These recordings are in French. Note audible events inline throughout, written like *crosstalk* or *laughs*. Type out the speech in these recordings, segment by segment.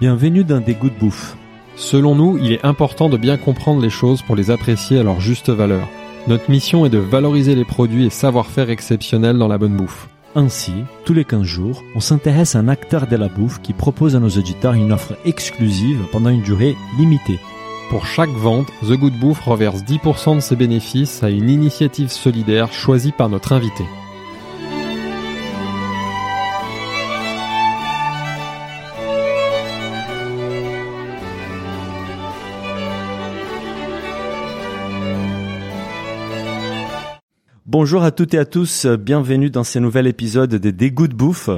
Bienvenue dans Des Goûts de Bouffe. Selon nous, il est important de bien comprendre les choses pour les apprécier à leur juste valeur. Notre mission est de valoriser les produits et savoir-faire exceptionnels dans la bonne bouffe. Ainsi, tous les 15 jours, on s'intéresse à un acteur de la bouffe qui propose à nos auditeurs une offre exclusive pendant une durée limitée. Pour chaque vente, The Good Bouffe reverse 10% de ses bénéfices à une initiative solidaire choisie par notre invité. Bonjour à toutes et à tous, bienvenue dans ce nouvel épisode des Dégoûts de bouffe.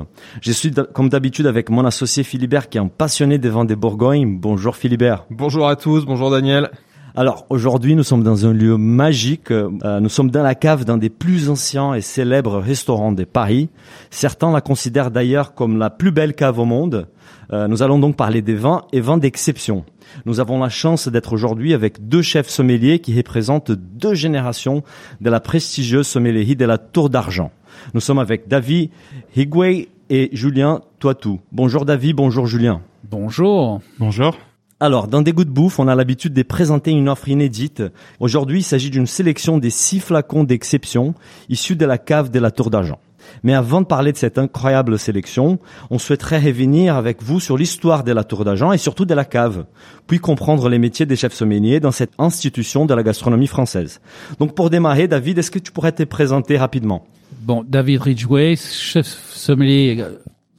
Je suis comme d'habitude avec mon associé Philibert qui est un passionné des vins des Bourgognes. Bonjour Philibert. Bonjour à tous, bonjour Daniel. Alors aujourd'hui nous sommes dans un lieu magique, euh, nous sommes dans la cave d'un des plus anciens et célèbres restaurants de Paris. Certains la considèrent d'ailleurs comme la plus belle cave au monde. Euh, nous allons donc parler des vins et vins d'exception. Nous avons la chance d'être aujourd'hui avec deux chefs sommeliers qui représentent deux générations de la prestigieuse sommellerie de la Tour d'Argent. Nous sommes avec David Higway et Julien Toitou. Bonjour David, bonjour Julien. Bonjour. Bonjour. Alors, dans des goûts de bouffe, on a l'habitude de présenter une offre inédite. Aujourd'hui, il s'agit d'une sélection des six flacons d'exception issus de la cave de la Tour d'Argent. Mais avant de parler de cette incroyable sélection, on souhaiterait revenir avec vous sur l'histoire de la Tour d'Argent et surtout de la cave, puis comprendre les métiers des chefs sommeliers dans cette institution de la gastronomie française. Donc pour démarrer, David, est-ce que tu pourrais te présenter rapidement? Bon, David Ridgway, chef sommelier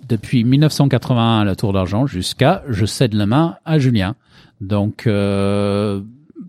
depuis 1981 à la Tour d'Argent jusqu'à je cède la main à Julien. Donc euh,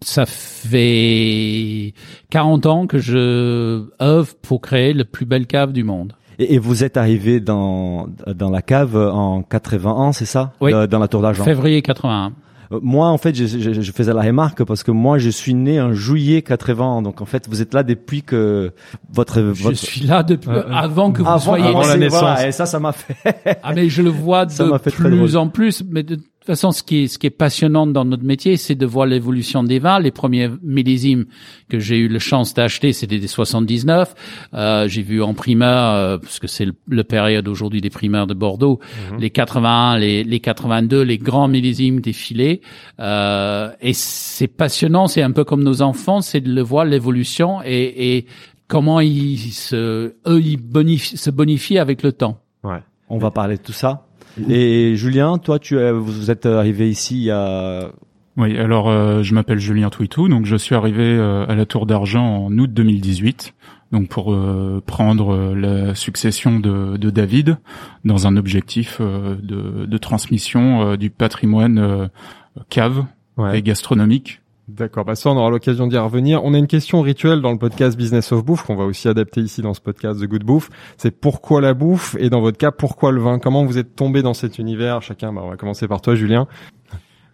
ça fait 40 ans que je œuvre pour créer le plus belle cave du monde. Et, vous êtes arrivé dans dans la cave en 81, c'est ça? Oui. Dans la Tour d'Argent. Février 81. Euh, Moi, en fait, je, je- je faisais la remarque parce que moi, je suis né en juillet 80. Donc, en fait, vous êtes là depuis que votre... Je votre... suis là depuis Euh, avant que vous avant, soyez. avant la naissance. voilà, et ça, ça m'a fait. Ah mais je le vois *laughs* de plus en plus. Mais de toute façon, ce qui est ce qui est passionnant dans notre métier, c'est de voir l'évolution des vins. Les premiers millésimes que j'ai eu la chance d'acheter, c'était des 79. Euh, j'ai vu en primeur, euh, parce que c'est le, le période aujourd'hui des primeurs de Bordeaux, les 81, les, les 82, les grands millésimes défiler. Euh, et c'est passionnant. C'est un peu comme nos enfants, c'est de le voir l'évolution et, et comment ils se, eux, ils bonifient, se bonifient avec le temps. Ouais. On va parler de tout ça. Et Julien, toi, tu es, vous êtes arrivé ici il y a... Oui, alors euh, je m'appelle Julien Touitou, donc je suis arrivé euh, à la Tour d'Argent en août 2018, donc pour euh, prendre euh, la succession de, de David dans un objectif euh, de, de transmission euh, du patrimoine euh, cave Ouais. et gastronomique. D'accord, bah ça on aura l'occasion d'y revenir. On a une question rituelle dans le podcast Business of Bouffe qu'on va aussi adapter ici dans ce podcast The Good Bouffe. C'est pourquoi la bouffe? Et dans votre cas pourquoi le vin? Comment vous êtes tombé dans cet univers? Chacun, bah, on va commencer par toi Julien.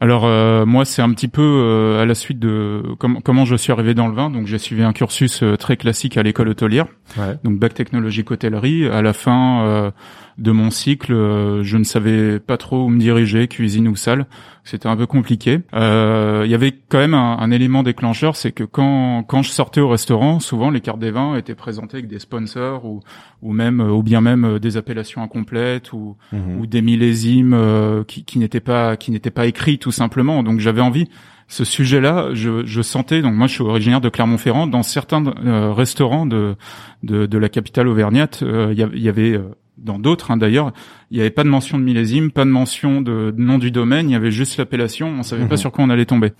Alors euh, moi c'est un petit peu euh, à la suite de com- comment je suis arrivé dans le vin, donc j'ai suivi un cursus euh, très classique à l'école hôtelière. Ouais. donc bac technologique hôtellerie. À la fin euh, de mon cycle, euh, je ne savais pas trop où me diriger, cuisine ou salle. C'était un peu compliqué. Euh, Il y avait quand même un, un élément déclencheur, c'est que quand quand je sortais au restaurant, souvent les cartes des vins étaient présentées avec des sponsors ou ou même euh, ou bien même euh, des appellations incomplètes ou ou des millésimes euh, qui, qui n'étaient pas qui n'étaient pas écrits tout simplement. Donc j'avais envie ce sujet-là, je, je sentais donc moi je suis originaire de Clermont-Ferrand dans certains euh, restaurants de, de de la capitale auvergnate, euh, il y, a- il y avait euh, dans d'autres hein, d'ailleurs, il n'y avait pas de mention de millésime, pas de mention de, de nom du domaine, il y avait juste l'appellation, on savait pas Mhm. sur quoi on allait tomber.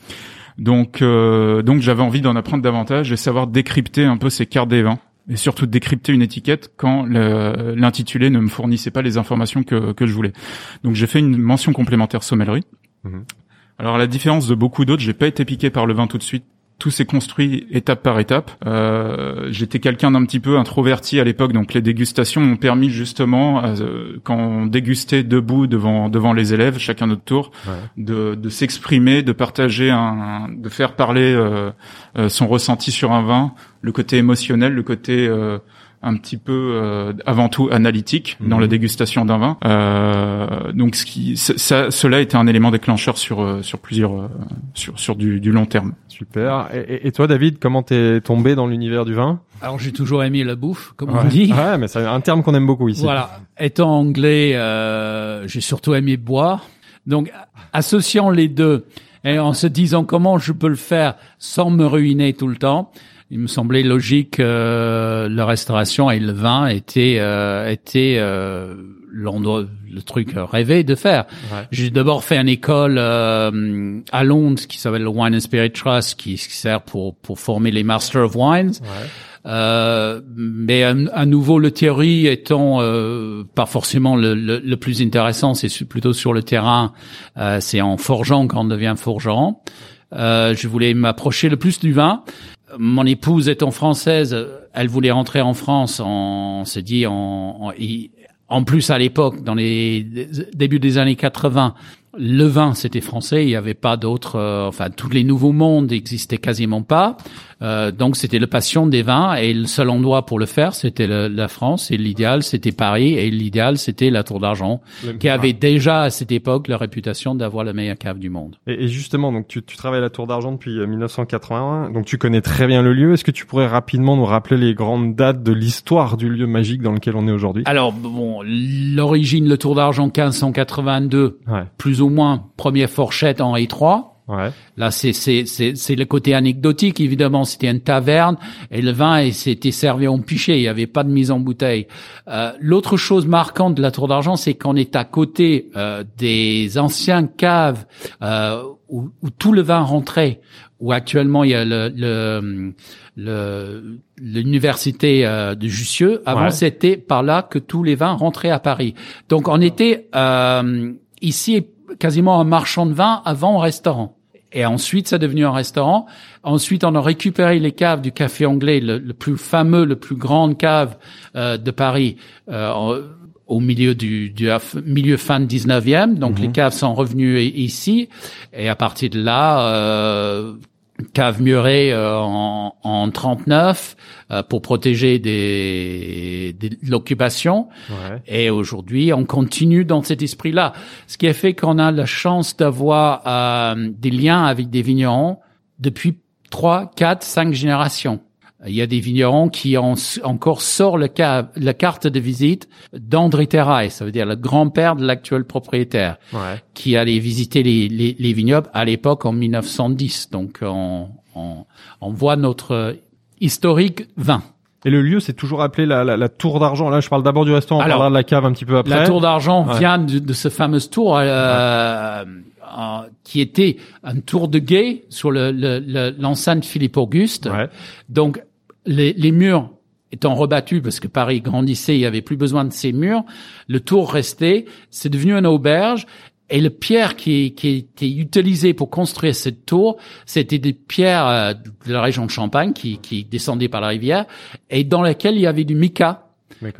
Donc euh, donc j'avais envie d'en apprendre davantage et savoir décrypter un peu ces cartes des vins et surtout décrypter une étiquette quand l'intitulé ne me fournissait pas les informations que, que je voulais. Donc j'ai fait une mention complémentaire sommellerie. Mhm. Alors à la différence de beaucoup d'autres, j'ai pas été piqué par le vin tout de suite. Tout s'est construit étape par étape. Euh, J'étais quelqu'un d'un petit peu introverti à l'époque, donc les dégustations m'ont permis justement, euh, quand on dégustait debout devant devant les élèves, chacun notre tour, Ouais. de, de s'exprimer, de partager un, de faire parler euh, euh, son ressenti sur un vin, le côté émotionnel, le côté euh, un petit peu euh, avant tout analytique dans Mhm. la dégustation d'un vin. Euh, donc ce qui, ça, cela était un élément déclencheur sur euh, sur plusieurs euh, sur sur du, du long terme. Super. Et, et- et toi David, comment t'es tombé dans l'univers du vin? Alors j'ai toujours aimé la bouffe, comme ouais. on dit. Ouais, mais c'est un terme qu'on aime beaucoup ici. Voilà. Étant anglais, euh, j'ai surtout aimé boire. Donc, associant les deux et en se disant comment je peux le faire sans me ruiner tout le temps, il me semblait logique que la restauration et le vin étaient euh, étaient euh, l'endroit, le truc rêvé de faire. Ouais. J'ai d'abord fait une école euh, à Londres qui s'appelle le Wine and Spirit Trust, qui, qui sert pour pour former les Master of Wines. Ouais. Euh, mais à, à nouveau, le théorie étant euh, pas forcément le, le, le plus intéressant, c'est su- plutôt sur le terrain. Euh, c'est en forgeant qu'on devient forgeron. Euh, je voulais m'approcher le plus du vin. Mon épouse étant française, elle voulait rentrer en France. On s'est dit, en, en, y- en plus à l'époque, dans les débuts des années 80, le vin c'était français. Il n'y avait pas d'autres. euh, enfin, tous les nouveaux mondes n'existaient quasiment pas. Euh, donc c'était le passion des vins et le seul endroit pour le faire c'était la France et l'idéal c'était Paris et l'idéal c'était la Tour d'Argent qui avait déjà à cette époque la réputation d'avoir la meilleure cave du monde. Et, et justement, donc tu, tu travailles à la Tour d'Argent depuis euh, 1981, donc tu connais très bien le lieu. Est-ce que tu pourrais rapidement nous rappeler les grandes dates de l'histoire du lieu magique dans lequel on est aujourd'hui? Alors bon, l'origine le Tour d'Argent 1582, Ouais, plus ou moins première fourchette Henri III. ouais, Là, c'est c'est c'est c'est le côté anecdotique. Évidemment, c'était une taverne et le vin et c'était servi en pichet. Il n'y avait pas de mise en bouteille. Euh, L'autre chose marquante de la Tour d'Argent, c'est qu'on est à côté euh, des anciens caves euh, où, où tout le vin rentrait. Où actuellement il y a le le le- l'université euh, de Jussieu. Avant, Ouais. c'était par là que tous les vins rentraient à Paris. Donc, on était euh, ici quasiment un marchand de vin avant un restaurant. Et ensuite, ça est devenu un restaurant. Ensuite, on a récupéré les caves du café anglais, le, le plus fameux, le plus grande cave euh, de Paris, euh, au milieu du, du milieu fin 19e. Donc, les caves sont revenues ici. Et à partir de là, euh, cave murée euh, en, en 39 euh, pour protéger des, des- de l'occupation. ouais. Et aujourd'hui, on continue dans cet esprit-là. Ce qui a fait qu'on a la chance d'avoir euh, des liens avec des vignerons depuis trois, quatre, cinq générations. Il y a des vignerons qui ont encore sort le ca- la carte de visite d'André Terrail, ça veut dire le grand-père de l'actuel propriétaire, Ouais. qui allait visiter les, les, les vignobles à l'époque en 1910. Donc on, on, on voit notre euh, historique vin. Et le lieu, c'est toujours appelé la, la, la Tour d'Argent. Là, je parle d'abord du restaurant, on Alors, parlera de la cave un petit peu après. La tour d'argent Ouais. vient de, de ce fameux tour euh, euh, qui était un tour de guet sur le- le- le- l'enceinte Philippe Auguste. Ouais. Donc les, les murs étant rebattus parce que Paris grandissait, il y avait plus besoin de ces murs. Le tour restait, c'est devenu une auberge. Et le pierre qui, qui était utilisé pour construire cette tour, c'était des pierres euh, de la région de Champagne qui, qui descendaient par la rivière et dans lesquelles il y le mica.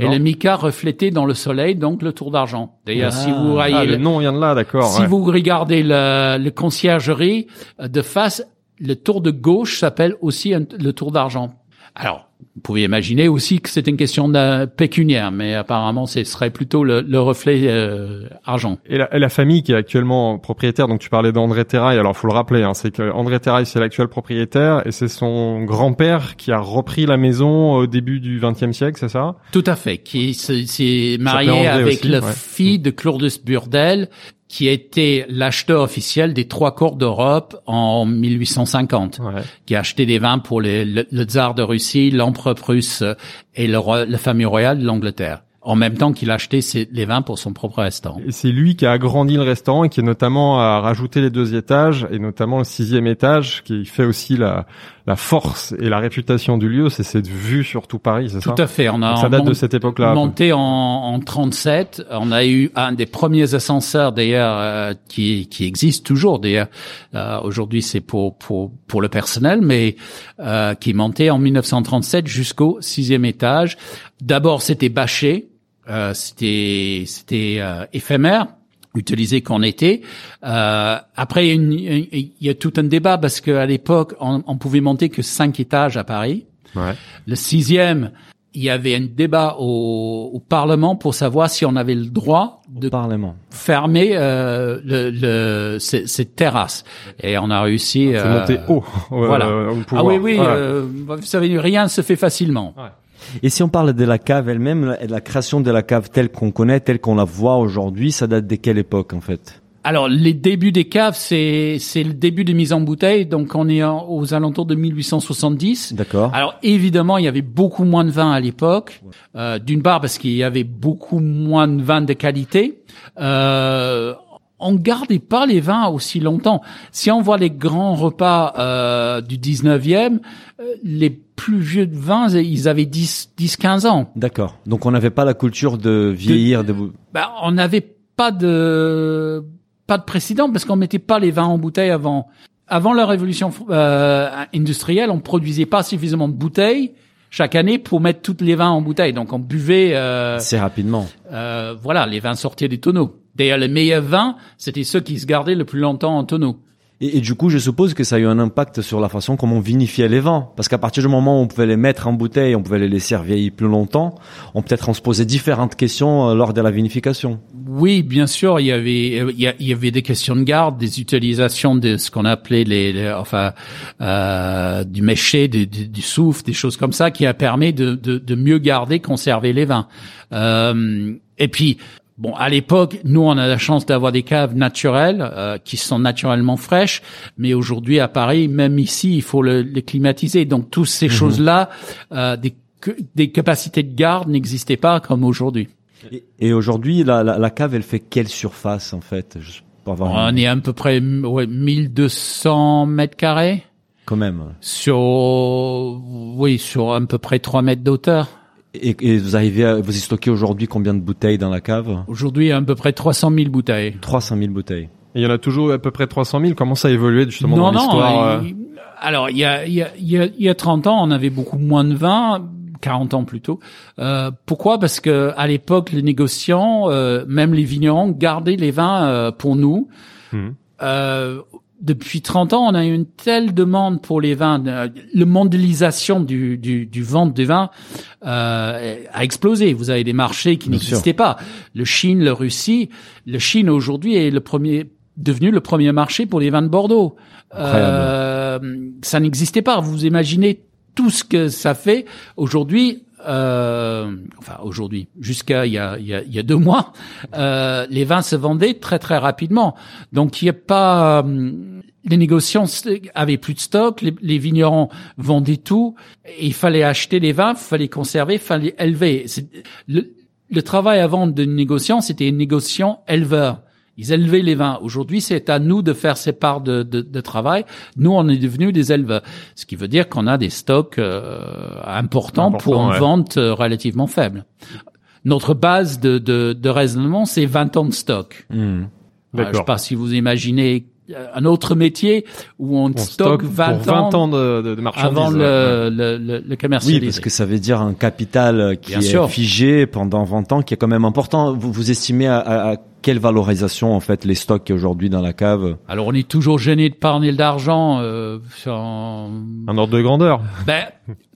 Et le mica reflétait dans le soleil, donc le tour d'argent. D'ailleurs, si vous Ah, voyez le le- nom vient de là, d'accord. si ouais. vous regardez le, le conciergerie euh, de face, le tour de gauche s'appelle aussi un- le tour d'argent. Alors, vous pouvez imaginer aussi que c'est une question de pécuniaire, mais apparemment, ce serait plutôt le, le reflet euh, argent. Et la, et la famille qui est actuellement propriétaire, donc tu parlais d'André Terrail, alors faut le rappeler, hein, c'est que André Terrail c'est l'actuel propriétaire et c'est son grand-père qui a repris la maison au début du XXe siècle, c'est ça? Tout à fait, qui se- s'est marié avec aussi, la ouais. fille de Claudius Burdel, qui était l'acheteur officiel des trois cours d'Europe en 1850. Ouais. qui a acheté des vins pour les- le, le tsar de Russie, l'empereur prusse euh, et le la famille royale de l'Angleterre. En même temps qu'il a acheté ses- les vins pour son propre restaurant. Et c'est lui qui a agrandi le restaurant et qui est notamment a rajouté les deux étages et notamment le sixième étage qui fait aussi la, la force et la réputation du lieu, c'est cette vue sur tout Paris, c'est ça Tout à fait. On a Donc ça date de cette époque-là. monté en, en 37. On a eu un des premiers ascenseurs d'ailleurs euh, qui, qui existe toujours d'ailleurs. Euh, Aujourd'hui c'est pour, pour, pour le personnel, mais euh, qui monté en 1937 jusqu'au sixième étage. D'abord c'était bâché, euh, c'était c'était euh, éphémère utilisé qu'en été. Euh, après, il y, a une- il y a tout un débat parce qu'à l'époque, on, on pouvait monter que cinq étages à Paris. Ouais. Le sixième, il y avait un débat au, au Parlement pour savoir si on avait le droit Au de Parlement. fermer euh, le, le, ce- cette terrasse. Et on a réussi. C'est euh, monté haut. voilà. *laughs* Ah oui, oui. Ouais. euh, vous savez, rien ne se fait facilement. Et si on parle de la cave elle-même, la, la création de la cave telle qu'on connaît, telle qu'on la voit aujourd'hui, ça date de quelle époque en fait? Alors, les débuts des caves, c'est c'est le début des mises en bouteille. Donc, on est en- aux alentours de 1870. D'accord. Alors, évidemment, il y avait beaucoup moins de vin à l'époque. Euh, D'une part, parce qu'il y avait beaucoup moins de vins de qualité. Euh, on gardait pas les vins aussi longtemps. Si on voit les grands repas euh, du 19e, euh, les plus vieux de vins, ils avaient 10, 10 15 ans. D'accord. Donc on n'avait pas la culture de vieillir. De... Ben, on n'avait pas de pas de précédent parce qu'on mettait pas les vins en bouteille avant. Avant la révolution euh, industrielle, on produisait pas suffisamment de bouteilles chaque année pour mettre toutes les vins en bouteille. Donc on buvait, euh, Assez rapidement. euh, voilà, les vins sortaient des tonneaux. D'ailleurs, les meilleurs vins, c'était ceux qui se gardaient le plus longtemps en tonneau. Et, du coup, je suppose que ça a eu un impact sur la façon comment on vinifiait les vins. Parce qu'à partir du moment où on pouvait les mettre en bouteille, on pouvait les laisser vieillir plus longtemps, on peut-être on se posait différentes questions euh, lors de la vinification. Oui, bien sûr, il y avait a- il y avait des questions de garde, des utilisations de ce qu'on appelait les, enfin euh, du méché, du, du, du soufre, des choses comme ça qui a permis de, de, de mieux garder, conserver les vins. Euh, et puis Bon, à l'époque, nous, on a la chance d'avoir des caves naturelles euh, qui sont naturellement fraîches, mais aujourd'hui à Paris, même ici, il faut le, les climatiser. Donc, toutes ces choses-là, euh, des, des capacités de garde n'existaient pas comme aujourd'hui. Et, et aujourd'hui, la, la, la cave, elle fait quelle surface en fait pour avoir On est à peu près ouais, 1200 mètres carrés quand même. sur, oui, sur à peu près 3 mètres d'auteur. Et, et vous arrivez à vous y stocker aujourd'hui combien de bouteilles dans la cave? Aujourd'hui, à peu près 300 000 bouteilles. 300 000 bouteilles. Et il y en a toujours à peu près 300 000. Comment ça a évolué justement non, dans non. l'histoire euh, Alors, il y a, il y, a, il y, a, il y a 30 ans, on avait beaucoup moins de vin. 40 ans plutôt. Euh, pourquoi? Parce que à l'époque, les négociants, euh, même les vignerons, gardaient les vins euh, pour nous. Mhm. Depuis 30 ans, on a eu une telle demande pour les vins. euh, Le mondialisation du, du, du vente des vins euh, a explosé. Vous avez des marchés qui n'existaient pas. Le Chine, le Russie. Le Chine aujourd'hui est le premier devenu le premier marché pour les vins de Bordeaux. Euh, ça n'existait pas. Vous imaginez tout ce que ça fait aujourd'hui. Euh, enfin aujourd'hui, jusqu'à il il il y a deux mois, euh, les vins se vendaient très très rapidement. Donc il n'y a pas hum, les négociants avaient plus de stock, les, vignerons vendaient tout, et il fallait acheter les vins, il fallait conserver, il fallait élever. Le, le travail avant de négociant, c'était négociant éleveur. Ils élevaient les vins. Aujourd'hui, c'est à nous de faire ces parts de, de, de travail. Nous, on est devenus des éleveurs. Ce qui veut dire qu'on a des stocks euh, importants Important, pour une ouais. vente euh, relativement faible. Notre base de, de, de raisonnement, c'est 20 ans de stock. Euh, je sais pas si vous imaginez euh, un autre métier où on, On stocke stocke 20, pour 20 ans de, de, de marchandises. avant le, le, le, le Oui, parce que ça veut dire un capital euh, qui Bien est sûr. figé pendant 20 ans, qui est quand même important. Vous, vous estimez à, à- à quelle valorisation en fait les stocks qu'il y a aujourd'hui dans la cave Alors on est toujours gêné de parler d'argent. Euh, sur- Un ordre de grandeur. ben,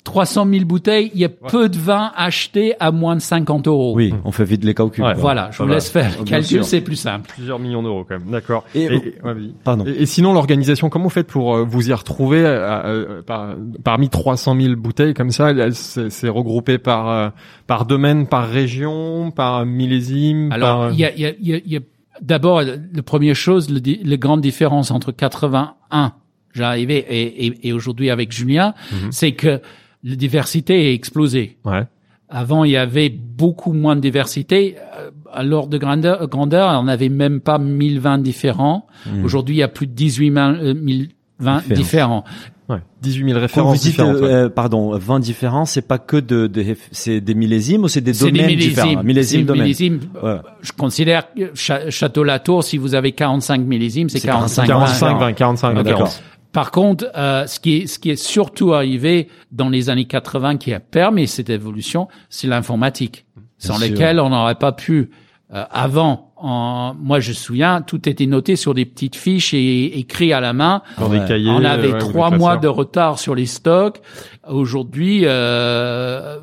300 000 bouteilles, il y a peu de vin acheté à moins de 50 euros. Oui, on fait vite les calculs. Ouais. Voilà, je vous va. laisse faire le calcul, c'est plus simple. Plusieurs millions d'euros quand même. D'accord. Et-. Pardon. Et, et sinon, l'organisation, comment vous faites pour euh, vous y retrouver euh, euh, par- parmi 300 000 bouteilles comme ça C'est c'est regroupé par euh, par domaine, par région, par millésime. Alors, il y a, il y a, il y a, y a- d'abord, la première chose, le, la grande différence entre 81, j'arrivais, et, et, et aujourd'hui avec Julien, Mhm. c'est que la diversité a explosé. Ouais. Avant, il y avait beaucoup moins de diversité. Euh, à l'ordre de grandeur, grandeur on n'avait même pas 1020 différents. Hmm. Aujourd'hui, il y a plus de 18 000, euh, 1020 différents. Ouais. 18 000 références différentes. Euh, pardon, 20 différents, c'est pas que de, de c'est des millésimes ou c'est des domaines des millésimes, différents? Millésimes, domaines. Millésimes, ouais. Je considère Château-la-Tour, si vous avez 45 millésimes, c'est 45, 45, 20, 45, 20, 45, 20, par contre, euh, ce qui est ce qui est surtout arrivé dans les années 80 qui a permis cette évolution, c'est l'informatique, sans sûr. lequel on n'aurait pas pu euh, avant. En, moi, je me souviens, tout était noté sur des petites fiches et écrit à la main. Dans Ouais. des cahiers. on avait ouais, trois mois de retard sur les stocks. Aujourd'hui, aujourd- euh,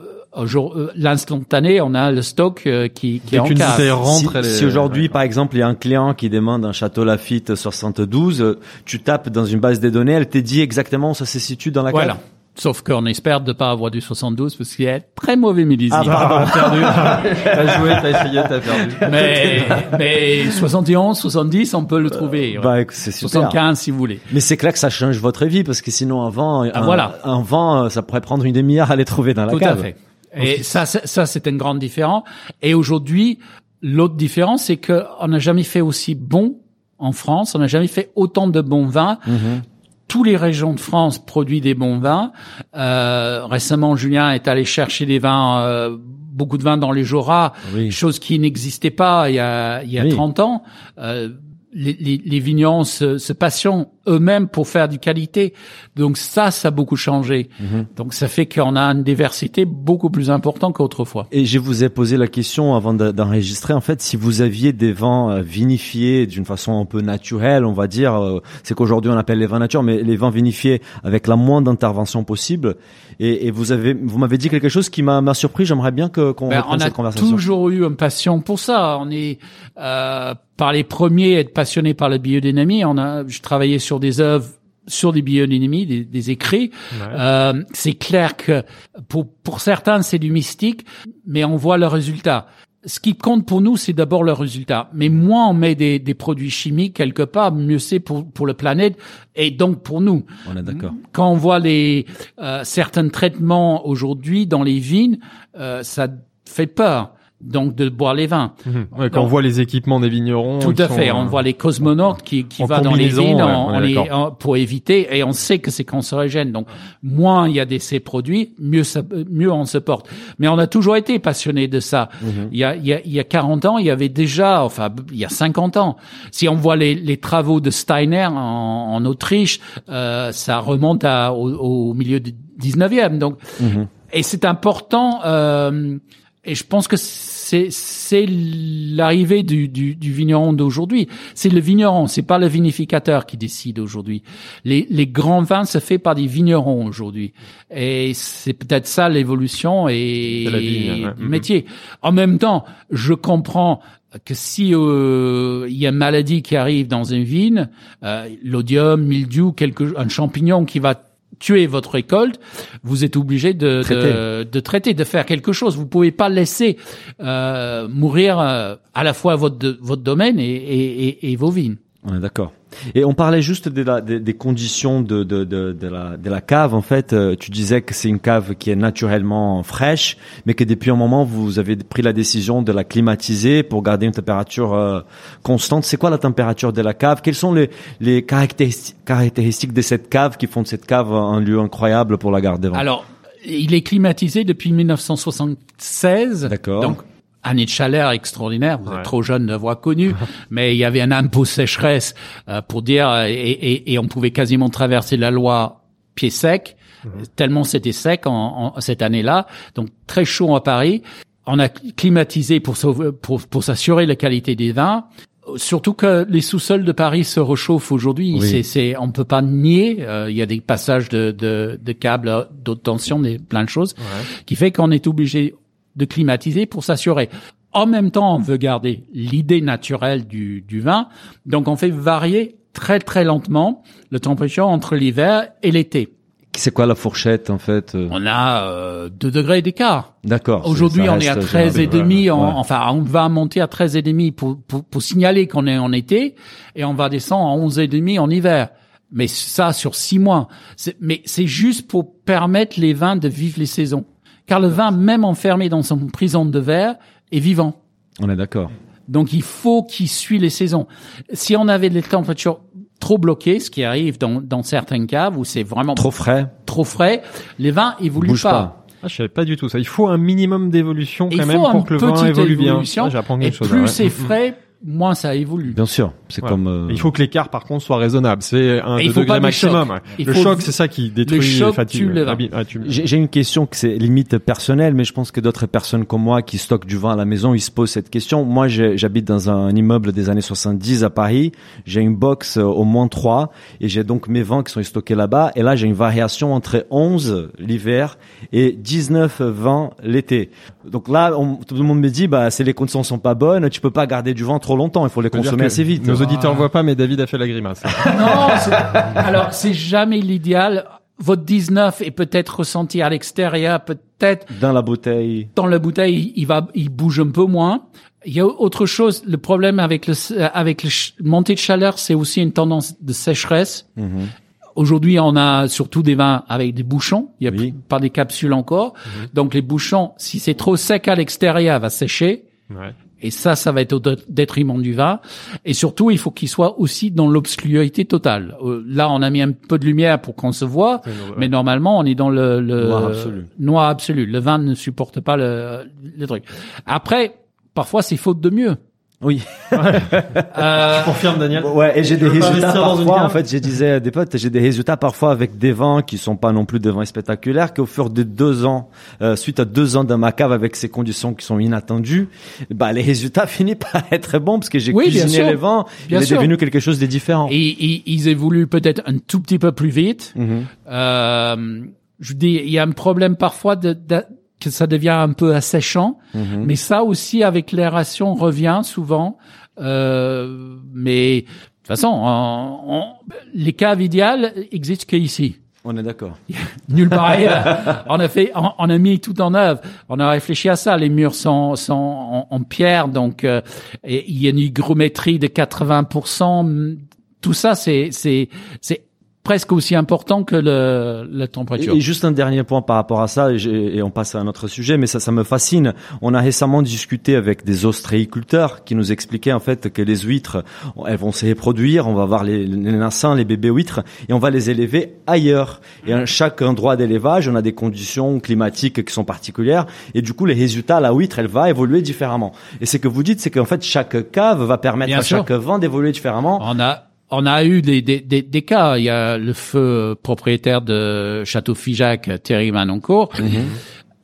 l'instantané, on a le stock euh, qui, qui est en cave. Si, est- si aujourd'hui, ouais. par exemple, il y a un client qui demande un château Lafitte 72, euh, tu tapes dans une base de données, elle te dit exactement où ça se situe dans la Voilà. cave. Sauf qu'on espère de pas avoir du 72 parce qu'il est très mauvais millésime. Ah, pardon. perdu. *laughs* t'as joué, t'as essayé, t'as perdu. *laughs* mais, mais 71, 70, on peut le trouver. ouais. Bah, c'est super. 75 si vous voulez. Mais c'est clair que ça change votre vie parce que sinon avant, un, voilà. un vent, euh, ça pourrait prendre une demi-heure à les trouver dans la Tout cave. à fait. Et ça, ça, c'est une grande différence. Et aujourd'hui, l'autre différence, c'est qu'on n'a jamais fait aussi bon en France. On n'a jamais fait autant de bons vins. Mhm. Tous les régions de France produisent des bons vins. Euh, récemment, Julien est allé chercher des vins, euh, beaucoup de vins dans les Jura, Oui. chose qui n'existait pas il y a, il y a Oui. 30 ans. Euh, les, les, les vignerons se, se passionnent eux-mêmes pour faire du qualité. Donc ça, ça a beaucoup changé. Mhm. Donc ça fait qu'on a une diversité beaucoup plus importante qu'autrefois. Et je vous ai posé la question avant de- d'enregistrer, en fait, si vous aviez des vins euh, vinifiés d'une façon un peu naturelle, on va dire, euh, c'est qu'aujourd'hui on appelle les vins nature, mais les vins vinifiés avec la moindre intervention possible. Et, et vous avez, vous m'avez dit quelque chose qui m'a surpris. J'aimerais bien que qu'on Ben, reprenne on a cette conversation. toujours eu une passion pour ça. On est euh, par les premiers à être passionnés par la biodynamie. On a, je travaillais sur des œuvres sur des biodynamies, des, des écrits. Euh, c'est clair que pour pour certains c'est du mystique, mais on voit le résultat. Ce qui compte pour nous, c'est d'abord le résultat. Mais moins on met des, des produits chimiques quelque part, mieux c'est pour pour la planète et donc pour nous On est d'accord. quand on voit les euh, certains traitements aujourd'hui dans les vignes, euh, ça fait peur. Donc de boire les vins. Mhm. Ouais, quand on voit les équipements des vignerons. Tout à fait. euh, On voit les cosmonautes qui, qui va dans les combinaison, vignes ouais, en- on est en les- d'accord. en- pour éviter, et on sait que c'est cancérigène. Donc moins il y a de ces produits, mieux ça, mieux on se porte. Mais on a toujours été passionné de ça. Mhm. Il y a il y a il y a 40 ans, il y avait déjà, enfin il y a 50 ans. Si on voit les, les travaux de Steiner en, en Autriche, euh, ça remonte à, au, au milieu du 19e. Donc Mhm. et c'est important. Euh, et je pense que c'est c'est l'arrivée du, du, du vigneron d'aujourd'hui. C'est le vigneron, c'est pas le vinificateur qui décide aujourd'hui. Les, les grands vins se fait par des vignerons aujourd'hui. Et c'est peut-être ça l'évolution et, ouais. du Mhm. métier. En même temps, je comprends que si euh, il y a une maladie qui arrive dans une vigne, euh, l'odium, mildiou, quelque un champignon qui va tuer votre récolte, vous êtes obligé de, de, de traiter, de faire quelque chose. Vous pouvez pas laisser euh, mourir euh, à la fois votre votre domaine et, et, et, et vos vignes. On est d'accord. Et on parlait juste de la- des- des conditions de, de, la, de la cave. En fait, Euh, tu disais que c'est une cave qui est naturellement fraîche, mais que depuis un moment, vous avez pris la décision de la climatiser pour garder une température euh, constante. C'est quoi la température de la cave? Quelles sont les, les caractéristiques, caractéristiques de cette cave qui font de cette cave un lieu incroyable pour la garder Alors, il est climatisé depuis 1976. D'accord. Donc, année de chaleur extraordinaire. Vous Ouais. êtes trop jeune d'avoir connu, *laughs* mais il y avait un impôt sécheresse euh, pour dire euh, et, et, et on pouvait quasiment traverser la loi pied sec. Tellement c'était sec en, en- cette année-là. Donc très chaud à Paris. On a climatisé pour sauver- pour, pour s'assurer la qualité des vins. Surtout que les sous-sols de Paris se réchauffent aujourd'hui. Oui. C'est, c'est, on peut pas nier. euh, Il y a des passages de, de, de câbles d'haute tension, des plein de choses, qui fait qu'on est obligé de climatiser pour s'assurer. En même temps, on veut garder l'idée naturelle du, du vin, donc on fait varier très très lentement la température entre l'hiver et l'été. C'est quoi la fourchette en fait euh? On a euh, 2 degrés d'écart. D'accord. Aujourd'hui, on est à reste 13 et demi. Ouais. Enfin, on va monter à 13 et demi pour, pour, pour signaler qu'on est en été, et on va descendre à 11 et demi en hiver. Mais ça sur six mois. Mais c'est juste pour permettre les vins de vivre les saisons. Car le vin, même enfermé dans son prison de verre, est vivant. On est d'accord. Donc il faut qu'il suit les saisons. Si on avait des températures trop bloquées, ce qui arrive dans, dans certaines caves où c'est vraiment Trop frais. trop frais, les vins évoluent Bouge pas. pas. Ah, je savais pas du tout ça. Il faut un minimum d'évolution quand même pour que le vin évolue bien. Ah, et chose. plus ouais. c'est frais, moins ça évolue. Bien sûr. C'est Ouais. comme. euh, Il faut que l'écart par contre soit raisonnable. C'est un de maximum. choc. ouais. Il Le choc, c'est ça qui détruit le choc fatigue. le. Ah, ah, tu- J'ai une question que c'est limite personnelle, mais je pense que d'autres personnes comme moi qui stockent du vin à la maison, ils se posent cette question. Moi, j'habite dans un immeuble des années 70 à Paris. J'ai une box euh, au moins 3 et j'ai donc mes vins qui sont stockés là-bas. Et là, j'ai une variation entre 11 l'hiver et 19 vins l'été. Donc là, on- tout le monde me dit, bah, c'est les conditions sont pas bonnes, tu peux pas garder du vin trop longtemps, il faut les consommer assez vite. Nos auditeurs voient pas, mais David a fait la grimace. *laughs* Non, alors c'est jamais l'idéal. votre 19 est peut-être ressenti à l'extérieur, peut-être Dans la bouteille. dans la bouteille, il va, il bouge un peu moins. Il y a autre chose. Le problème avec le, avec le montée de chaleur, c'est aussi une tendance de sécheresse. Mhm. Aujourd'hui, on a surtout des vins avec des bouchons. Il y a Oui. plus- pas des capsules encore. Donc les bouchons, si c'est trop sec à l'extérieur, va sécher. Ouais. Et ça, ça va être au dé- détriment du vin. Et surtout, il faut qu'il soit aussi dans l'obscurité totale. Euh, là, on a mis un peu de lumière pour qu'on se voit, mais normalement, on est dans le, le Noir absolu. noir absolu. Le vin ne supporte pas le, le truc. Après, parfois, c'est faute de mieux. Oui. Euh, Confirme Daniel. Ouais, et j'ai des résultats parfois. En fait, je disais à des potes, j'ai des résultats parfois avec des vins qui sont pas non plus des vins spectaculaires, qu'au fur de deux ans, euh, suite à deux ans dans ma cave avec ces conditions qui sont inattendues, bah les résultats *laughs* finissent par être bons parce que j'ai Oui, bien cuisiné sûr. les vins, Bien il est sûr. devenu quelque chose de différent. et, et ils évoluent peut-être un tout petit peu plus vite. Mhm. Euh, je dis, il y a un problème parfois de, de- que ça devient un peu asséchant, Mhm. mais ça aussi avec l'aération revient souvent. Euh, mais de toute façon, on- on- les caves idéales existent qu'ici. On est d'accord. *laughs* Nulle part ailleurs. on a fait, on, on a mis tout en œuvre. On a réfléchi à ça. Les murs sont, sont en, en pierre, donc euh, et il y a une hygrométrie de 80%. Tout ça, c'est, c'est, c'est presque aussi important que le, la température. Et, et juste un dernier point par rapport à ça, et, et on passe à un autre sujet, mais ça, ça me fascine. On a récemment discuté avec des ostréiculteurs qui nous expliquaient en fait que les huîtres, elles vont se reproduire, on va voir les, les naissants, les bébés huîtres, et on va les élever ailleurs. Et à chaque endroit d'élevage, on a des conditions climatiques qui sont particulières, et du coup, les résultats, la huître, elle va évoluer différemment. Et ce que vous dites, c'est qu'en fait, chaque cave va permettre Bien à sûr. chaque vin d'évoluer différemment. On a on a eu des, des, des, des cas. Il y a le feu propriétaire de Château Figeac, Thierry Manoncourt,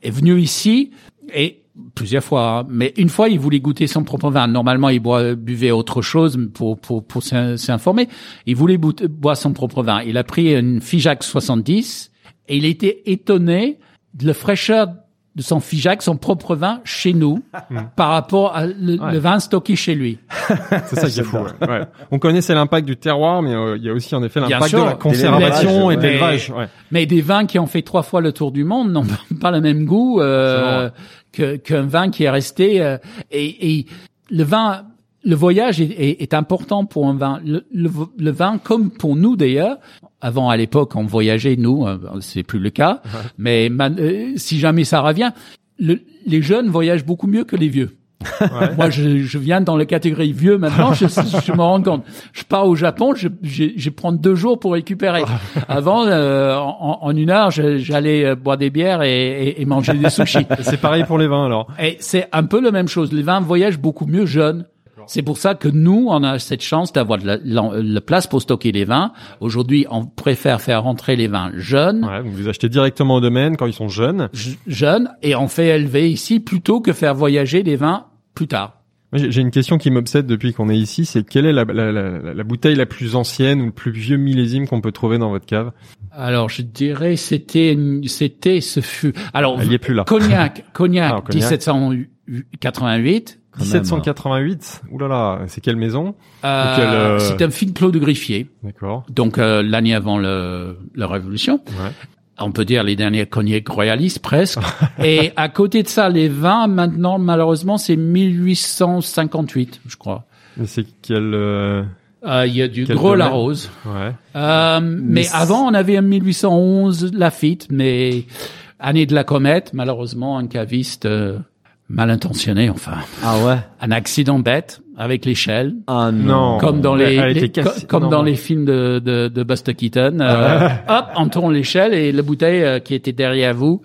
est venu ici et plusieurs fois, hein, mais une fois il voulait goûter son propre vin. Normalement, il boit, buvait autre chose pour pour pour s'in- s'informer. Il voulait boire son propre vin. Il a pris une Figeac 70 et il était étonné de la fraîcheur de son Figeac, son propre vin chez nous, *laughs* par rapport à le, Ouais. le vin stocké chez lui. *laughs* C'est ça qui est fou. ouais. Ouais. On connaissait l'impact du terroir, mais euh, il y a aussi en effet l'impact de la conservation et de l'élevage. Ouais. Mais des vins qui ont fait trois fois le tour du monde n'ont *laughs* pas le même goût euh, que qu'un vin qui est resté. euh, et, et le vin, le voyage est, est- est important pour un vin. Le, le- le vin, comme pour nous d'ailleurs. Avant, à l'époque, on voyageait nous, euh, c'est plus le cas. Mais man- euh, si jamais ça revient, le- les jeunes voyagent beaucoup mieux que les vieux. Moi, je, je viens dans la catégorie vieux maintenant. Je, je me rends compte. Je pars au Japon, je, je, je prends deux jours pour récupérer. Avant, euh, en, en une heure, j'allais euh, boire des bières et, et- et manger des sushis. C'est pareil pour les vins alors. Et c'est un peu la même chose. Les vins voyagent beaucoup mieux jeunes. C'est pour ça que nous, on a cette chance d'avoir la, la- la place pour stocker les vins. Aujourd'hui, on préfère faire rentrer les vins jeunes, Ouais, vous achetez directement au domaine quand ils sont jeunes. jeunes, et on fait élever ici plutôt que faire voyager les vins plus tard. J'ai une question qui m'obsède depuis qu'on est ici, c'est quelle est la, la, la, la bouteille la plus ancienne ou le plus vieux millésime qu'on peut trouver dans votre cave? Alors, je dirais, c'était, c'était, ce fut, alors, Elle y est plus là. cognac, *laughs* cognac, Ah, cognac. 1788. Quand même. 1788 Ouh là là, c'est quelle maison? Euh, quel, euh, C'est un fine clos de griffier. D'accord. Donc, euh, l'année avant le, la Révolution. Ouais. On peut dire les derniers cognacs royalistes, presque. *laughs* Et à côté de ça, les vins, maintenant, malheureusement, c'est 1858, je crois. Mais c'est quelle euh, Euh, Il y a du Quel gros domaine? La rose. Ouais. Euh, mais c'est- avant, on avait un 1811 Lafitte, mais année de la comète, malheureusement, un caviste euh, mal intentionné, enfin, Ah ouais? un accident bête avec l'échelle. Ah Non. Comme dans les, les- comme Non, dans non. les films de, de, de Buster Keaton, Ah euh, *laughs* hop, on tourne l'échelle et la bouteille euh, qui était derrière vous.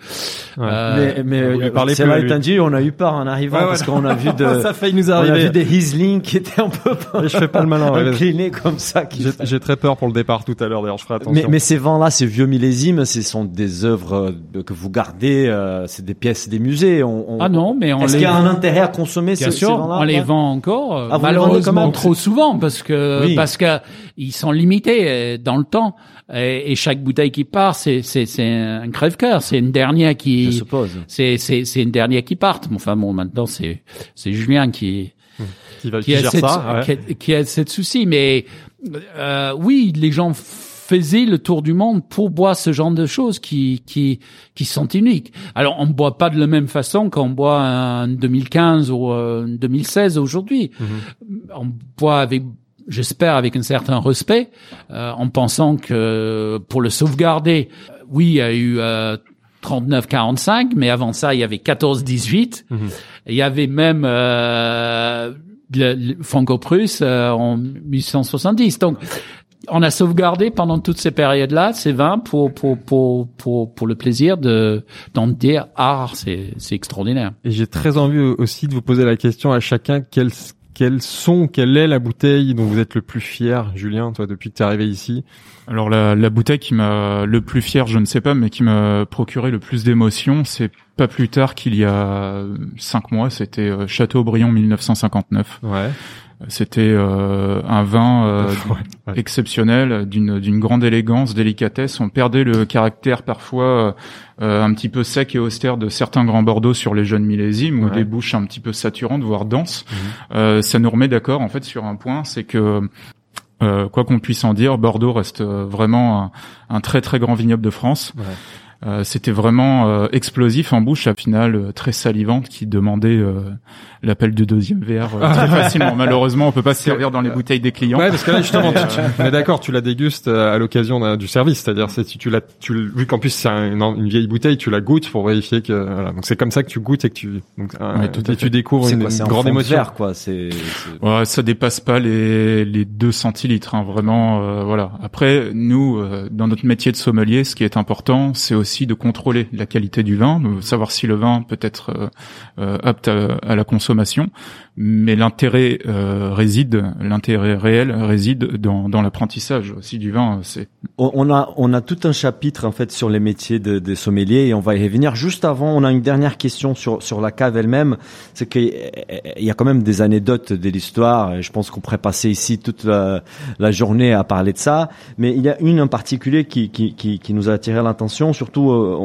Ouais. euh, mais mais vous euh, parlez c'est là étant dit, on a eu peur en arrivant Ouais, parce ouais. qu'on a vu de, *laughs* ça failli nous on a arriver. vu des Riesling qui étaient un peu *laughs* Je fais pas le malin. inclinés comme ça. J'ai très peur pour le départ tout à l'heure. D'ailleurs, je ferai attention. Mais, mais ces vents-là, ces vieux millésimes, ce sont des œuvres euh, que vous gardez, euh, c'est des pièces des musées. On, on- ah non, mais on Est-ce les qu'il y a un intérêt à consommer Bien ces, ces sûr, vents-là on les vend encore, euh, Ah, malheureusement trop souvent parce que Oui. parce que ils sont limités euh, dans le temps et, et chaque bouteille qui part, c'est c'est c'est un crève-cœur, c'est une dernière Je qui suppose. c'est c'est c'est une dernière qui part. Enfin bon, maintenant c'est c'est Julien qui qui va qui qui a cette ça. ouais. qui, a, qui a cette souci, mais euh, oui, les gens faisait le tour du monde pour boire ce genre de choses qui qui qui sont uniques. Alors on boit pas de la même façon qu'on boit en 2015 ou en 2016 aujourd'hui. On boit avec j'espère avec un certain respect, euh, en pensant que pour le sauvegarder, euh, oui, il y a eu euh, 39-45, mais avant ça, il y avait 14-18. Il y avait même euh, le, le franco-prusse euh, en 1870. Donc, on a sauvegardé pendant toutes ces périodes-là ces vins pour pour pour pour pour le plaisir de d'en dire ah c'est c'est extraordinaire. Et j'ai très envie aussi de vous poser la question à chacun quels quels sont, quelle est la bouteille dont vous êtes le plus fier, Julien, toi, depuis que tu es arrivé ici? Alors la, la bouteille qui m'a le plus fier, je ne sais pas, mais qui m'a procuré le plus d'émotions, c'est pas plus tard qu'il y a cinq mois, c'était euh, Châteaubriand 1959. Ouais. C'était euh, un vin euh, *laughs* Ouais, ouais. exceptionnel, d'une d'une grande élégance, délicatesse. On perdait le caractère parfois euh, un petit peu sec et austère de certains grands Bordeaux sur les jeunes millésimes ou Ouais. des bouches un petit peu saturantes, voire denses. Mhm. Euh, ça nous remet d'accord en fait sur un point, c'est que euh, quoi qu'on puisse en dire, Bordeaux reste euh, vraiment un, un très très grand vignoble de France. Ouais. Euh, C'était vraiment euh, explosif en bouche, à finale très salivante, qui demandait euh, l'appel du deuxième verre euh, très *laughs* facilement. Malheureusement, on peut pas se servir dans les bouteilles des clients. Ouais, parce que là justement, tu, tu- on est d'accord, tu la dégustes euh, à l'occasion d'un- du service, c'est-à-dire c'est tu, tu la, tu vu qu'en plus c'est un- une, une vieille bouteille, tu la goûtes pour vérifier que voilà. Donc c'est comme ça que tu goûtes et que tu donc euh, Ouais, tout et tu découvres C'est une, quoi, une un grande fond de émotion. verre, quoi. C'est, Ouais, ça dépasse pas les les 2 centilitres, hein, vraiment. euh, voilà. Après, nous, euh, dans notre métier de sommelier, ce qui est important, c'est aussi de contrôler la qualité du vin, de savoir si le vin peut être euh, euh, apte à, à la consommation. Mais l'intérêt euh, réside, l'intérêt réel réside dans l'apprentissage aussi du vin. On a on a tout un chapitre en fait sur les métiers de, des sommeliers et on va y revenir. Juste avant, on a une dernière question sur sur la cave elle-même. C'est qu'il y a quand même des anecdotes de l'histoire. Je pense qu'on pourrait passer ici toute la, journée à parler de ça. Mais il y a une en particulier qui qui qui, qui nous a attiré l'attention. Surtout, euh,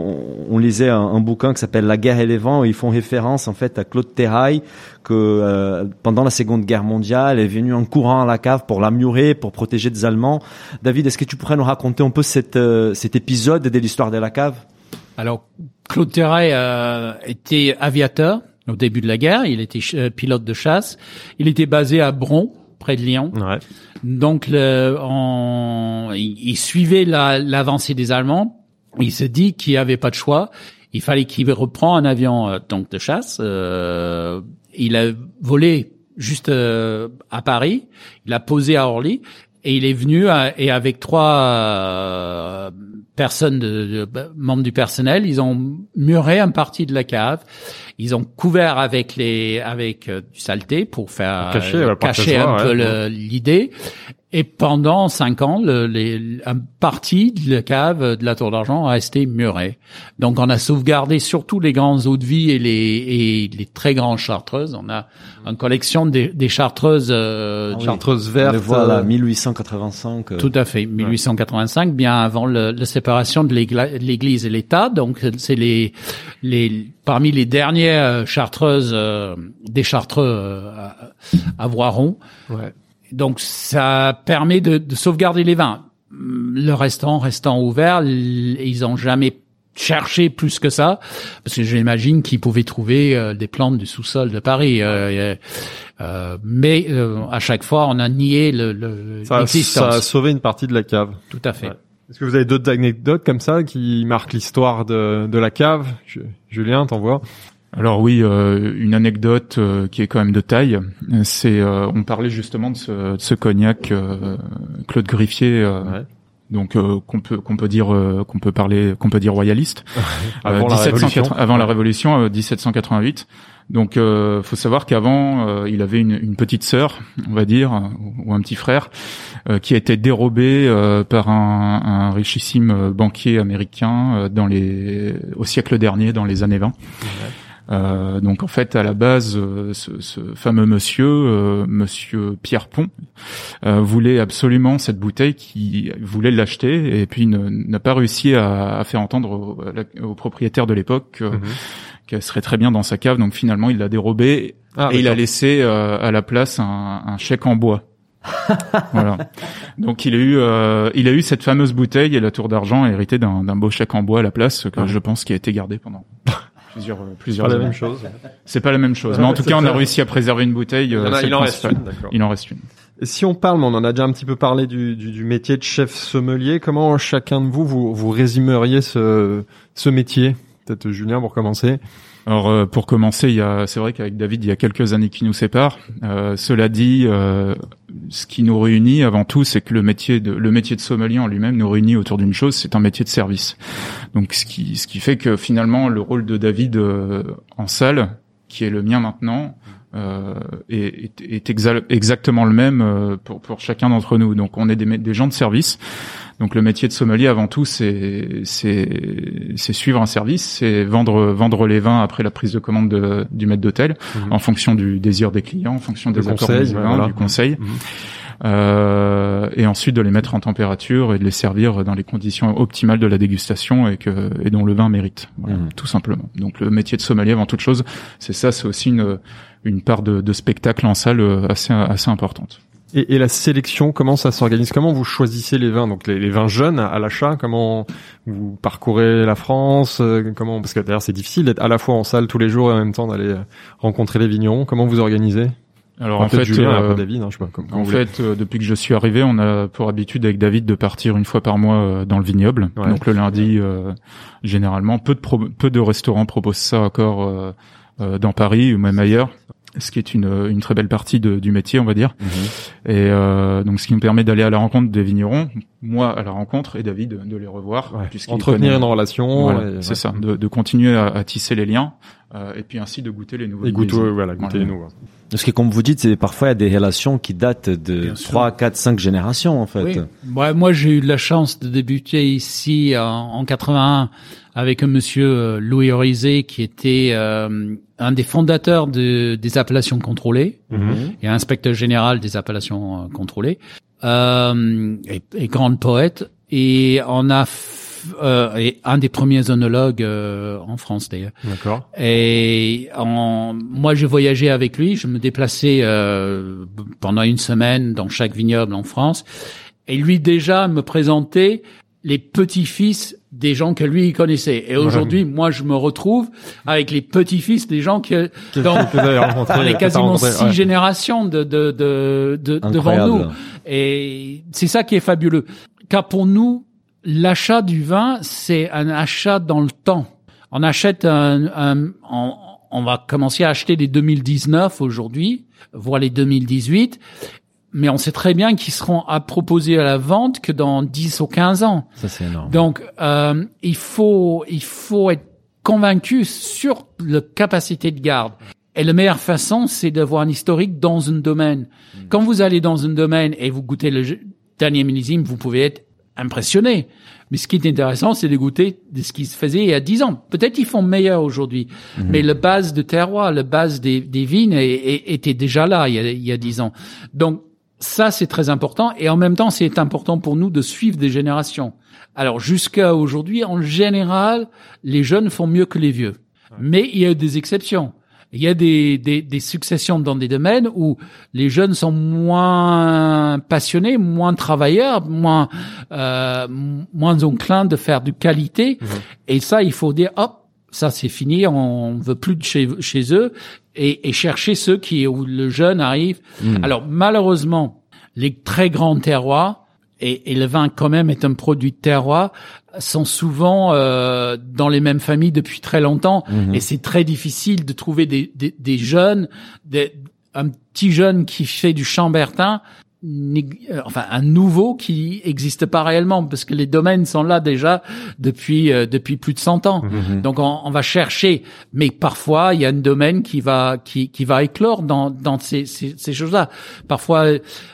on, lisait un, un bouquin qui s'appelle La guerre et les vents. Où ils font référence en fait à Claude Terrail que euh, pendant la Seconde Guerre mondiale est venu en courant à la cave pour l'améliorer, pour protéger des Allemands. David, est-ce que tu pourrais nous raconter un peu cette, euh, cet épisode de l'histoire de la cave? Alors Claude Terray euh, était aviateur au début de la guerre. Il était euh, pilote de chasse. Il était basé à Bron, près de Lyon. Ouais. Donc, le, on- il, il suivait la- l'avancée des Allemands. Il se dit qu'il n'y avait pas de choix. Il fallait qu'il reprend un avion euh, donc de chasse. Euh, il a volé juste euh, à Paris. Il a posé à Orly. Et il est venu à- et avec trois euh, personnes, de, de- membres du personnel, ils ont muré un partie de la cave. Ils ont couvert avec les avec euh, du saleté pour faire Cacher, euh, cacher un peu ouais. l'idée. Et pendant cinq ans, le, les, un partie de la cave de la Tour d'Argent a resté murée. Donc, on a sauvegardé surtout les grandes eaux de vie et les, et les très grandes chartreuses. On a une collection des, des chartreuses. euh, Ah oui. Chartreuse On verte. le voit là, euh, 1885. euh, tout à fait, 1885, bien avant le- la séparation de l'Église et l'État. Donc, c'est les, les parmi les dernières chartreuses euh, des chartreux euh, à, à Voiron. ouais. Donc ça permet de, de sauvegarder les vins. Le restant restant ouvert, ils ont jamais cherché plus que ça, parce que j'imagine qu'ils pouvaient trouver euh, des plantes du sous-sol de Paris. euh, euh, mais euh, à chaque fois, on a nié le- le- Ça, a- ça a sauvé une partie de la cave. Tout à fait. Ouais. Est-ce que vous avez d'autres anecdotes comme ça qui marquent l'histoire de, de la cave? Ju- Julien, t'en vois? Alors oui, euh, une anecdote euh, qui est quand même de taille, c'est euh, on parlait justement de ce, de ce cognac euh, Claude Griffier, euh, Ouais. donc euh, qu'on peut qu'on peut dire euh, qu'on peut parler qu'on peut dire royaliste *laughs* Avant Euh, la 1780 Révolution. avant la Révolution, euh, 1788. Donc, euh, faut savoir qu'avant, euh, il avait une, une petite sœur, on va dire, euh, ou un petit frère, euh, qui a été dérobé euh, par un, un richissime euh, banquier américain euh, dans les au siècle dernier, dans les années 20. Euh, donc en fait, à la base, euh, ce, ce fameux monsieur, euh, monsieur Pierre Pont, euh, voulait absolument cette bouteille, qui voulait l'acheter et puis n'a pas réussi à, à faire entendre au, la- au propriétaire de l'époque euh, Mhm. qu'elle serait très bien dans sa cave. Donc finalement, il l'a dérobée Ah, et il a laissé euh, à la place un, un chèque en bois. *laughs* voilà. Donc il a eu, euh, il a eu cette fameuse bouteille et la tour d'argent héritée d'un d'un beau chèque en bois à la place que je pense qui a été gardé pendant plusieurs euh, plusieurs Pas la même chose. C'est pas la même chose, mais en tout cas on a réussi à préserver une bouteille. euh, Il en il en reste une. Il en reste une. Et Si on parle, mais on en a déjà un petit peu parlé du, du, du métier de chef sommelier, comment chacun de vous, vous, vous résumeriez ce, ce métier? Peut-être Julien pour commencer. Alors euh, pour commencer, il y a, c'est vrai qu'avec David, il y a quelques années qui nous séparent. Euh, cela dit, euh, ce qui nous réunit avant tout, c'est que le métier de le métier de sommelier en lui-même nous réunit autour d'une chose, c'est un métier de service. Donc ce qui ce qui fait que finalement le rôle de David euh, en salle, qui est le mien maintenant, euh, est, est, exa- exactement le même euh, pour pour chacun d'entre nous. Donc on est des, des gens de service. Donc le métier de sommelier avant tout c'est c'est c'est suivre un service, c'est vendre vendre les vins après la prise de commande de- du maître d'hôtel Mhm. en fonction du désir des clients, en fonction Le des accords conseil, des ouais, vins, voilà. du conseil. Mhm. Euh, et ensuite de les mettre en température et de les servir dans les conditions optimales de la dégustation et que et dont le vin mérite, voilà, Mhm. tout simplement. Donc le métier de sommelier avant toute chose, c'est ça, c'est aussi une une part de, de spectacle en salle euh, assez assez importante. Et, et la sélection, comment ça s'organise? Comment vous choisissez les vins? Donc les, les vins jeunes à, l'achat, comment vous parcourez la France euh, Comment Parce que d'ailleurs c'est difficile d'être à la fois en salle tous les jours et en même temps d'aller euh, rencontrer les vignerons. Comment vous organisez? Alors en fait, Julien, euh, David, hein, je sais pas. Comme, En fait, euh, depuis que je suis arrivé, on a pour habitude avec David de partir une fois par mois euh, dans le vignoble. Ouais. Donc le lundi, euh, généralement, peu de pro- peu de restaurants proposent ça encore euh, euh, dans Paris ou même ailleurs. Ce qui est une, une très belle partie de- du métier, on va dire. Et euh, donc, ce qui nous permet d'aller à la rencontre des vignerons, moi à la rencontre et David de, les revoir, Ouais. entretenir connaît- une relation. Voilà, c'est ouais. ça, de, de continuer à, à tisser les liens euh, et puis ainsi de goûter les nouveaux. Et goûter, voilà, goûter Voilà. les nouveaux. Parce que comme vous dites, c'est parfois il y a des relations qui datent de. 3, 4, 5 générations en fait. Oui. Ouais, moi, j'ai eu de la chance de débuter ici en, en 81 avec un monsieur euh, Louis Orizé qui était euh, un des fondateurs de, des appellations contrôlées Mhm. et inspecteur général des appellations euh, contrôlées euh, et, et grande poète. Et on a euh, et un des premiers œnologues euh, en France d'ailleurs. D'accord. Et en, moi, j'ai voyagé avec lui. Je me déplaçais euh, pendant une semaine dans chaque vignoble en France. Et lui déjà me présentait les petits-fils des gens que lui il connaissait. Et aujourd'hui, moi, je me retrouve avec les petits-fils des gens que dans que t'as quasiment six Ouais. générations de, de, de, de- devant nous. Et c'est ça qui est fabuleux. Car pour nous, l'achat du vin, c'est un achat dans le temps. On achète un, un- on, on va commencer à acheter les 2019 aujourd'hui, voire les 2018. Mais on sait très bien qu'ils seront à proposer à la vente que dans 10 ou 15 ans. Ça c'est énorme. Donc, euh, il faut, il faut être convaincu sur la capacité de garde. Et la meilleure façon, c'est d'avoir un historique dans un domaine. Quand vous allez dans un domaine et vous goûtez le jeu- dernier millésime, vous pouvez être impressionné. Mais ce qui est intéressant, c'est de goûter de ce qui se faisait il y a dix ans. Peut-être ils font meilleur aujourd'hui, mais la base de terroir, la base des, des vignes est- est- était déjà là il y a, il y a dix ans. Donc ça, c'est très important. Et en même temps, c'est important pour nous de suivre des générations. Alors jusqu'à aujourd'hui, en général, les jeunes font mieux que les vieux. Mais il y a des exceptions. Il y a des, des, des successions dans des domaines où les jeunes sont moins passionnés, moins travailleurs, moins euh, moins enclins de faire du qualité. Et ça, il faut dire, hop, ça c'est fini, on veut plus de chez, chez eux et, et chercher ceux qui où le jeune arrive. Alors malheureusement, les très grands terroirs et, et le vin quand même est un produit de terroir sont souvent euh, dans les mêmes familles depuis très longtemps. Et c'est très difficile de trouver des, des, des jeunes, des, un petit jeune qui fait du chambertin, enfin un nouveau qui existe pas réellement parce que les domaines sont là déjà depuis euh, depuis plus de 100 ans. Donc on, on va chercher, mais parfois il y a un domaine qui va qui qui va éclore dans dans ces ces, ces choses-là. Parfois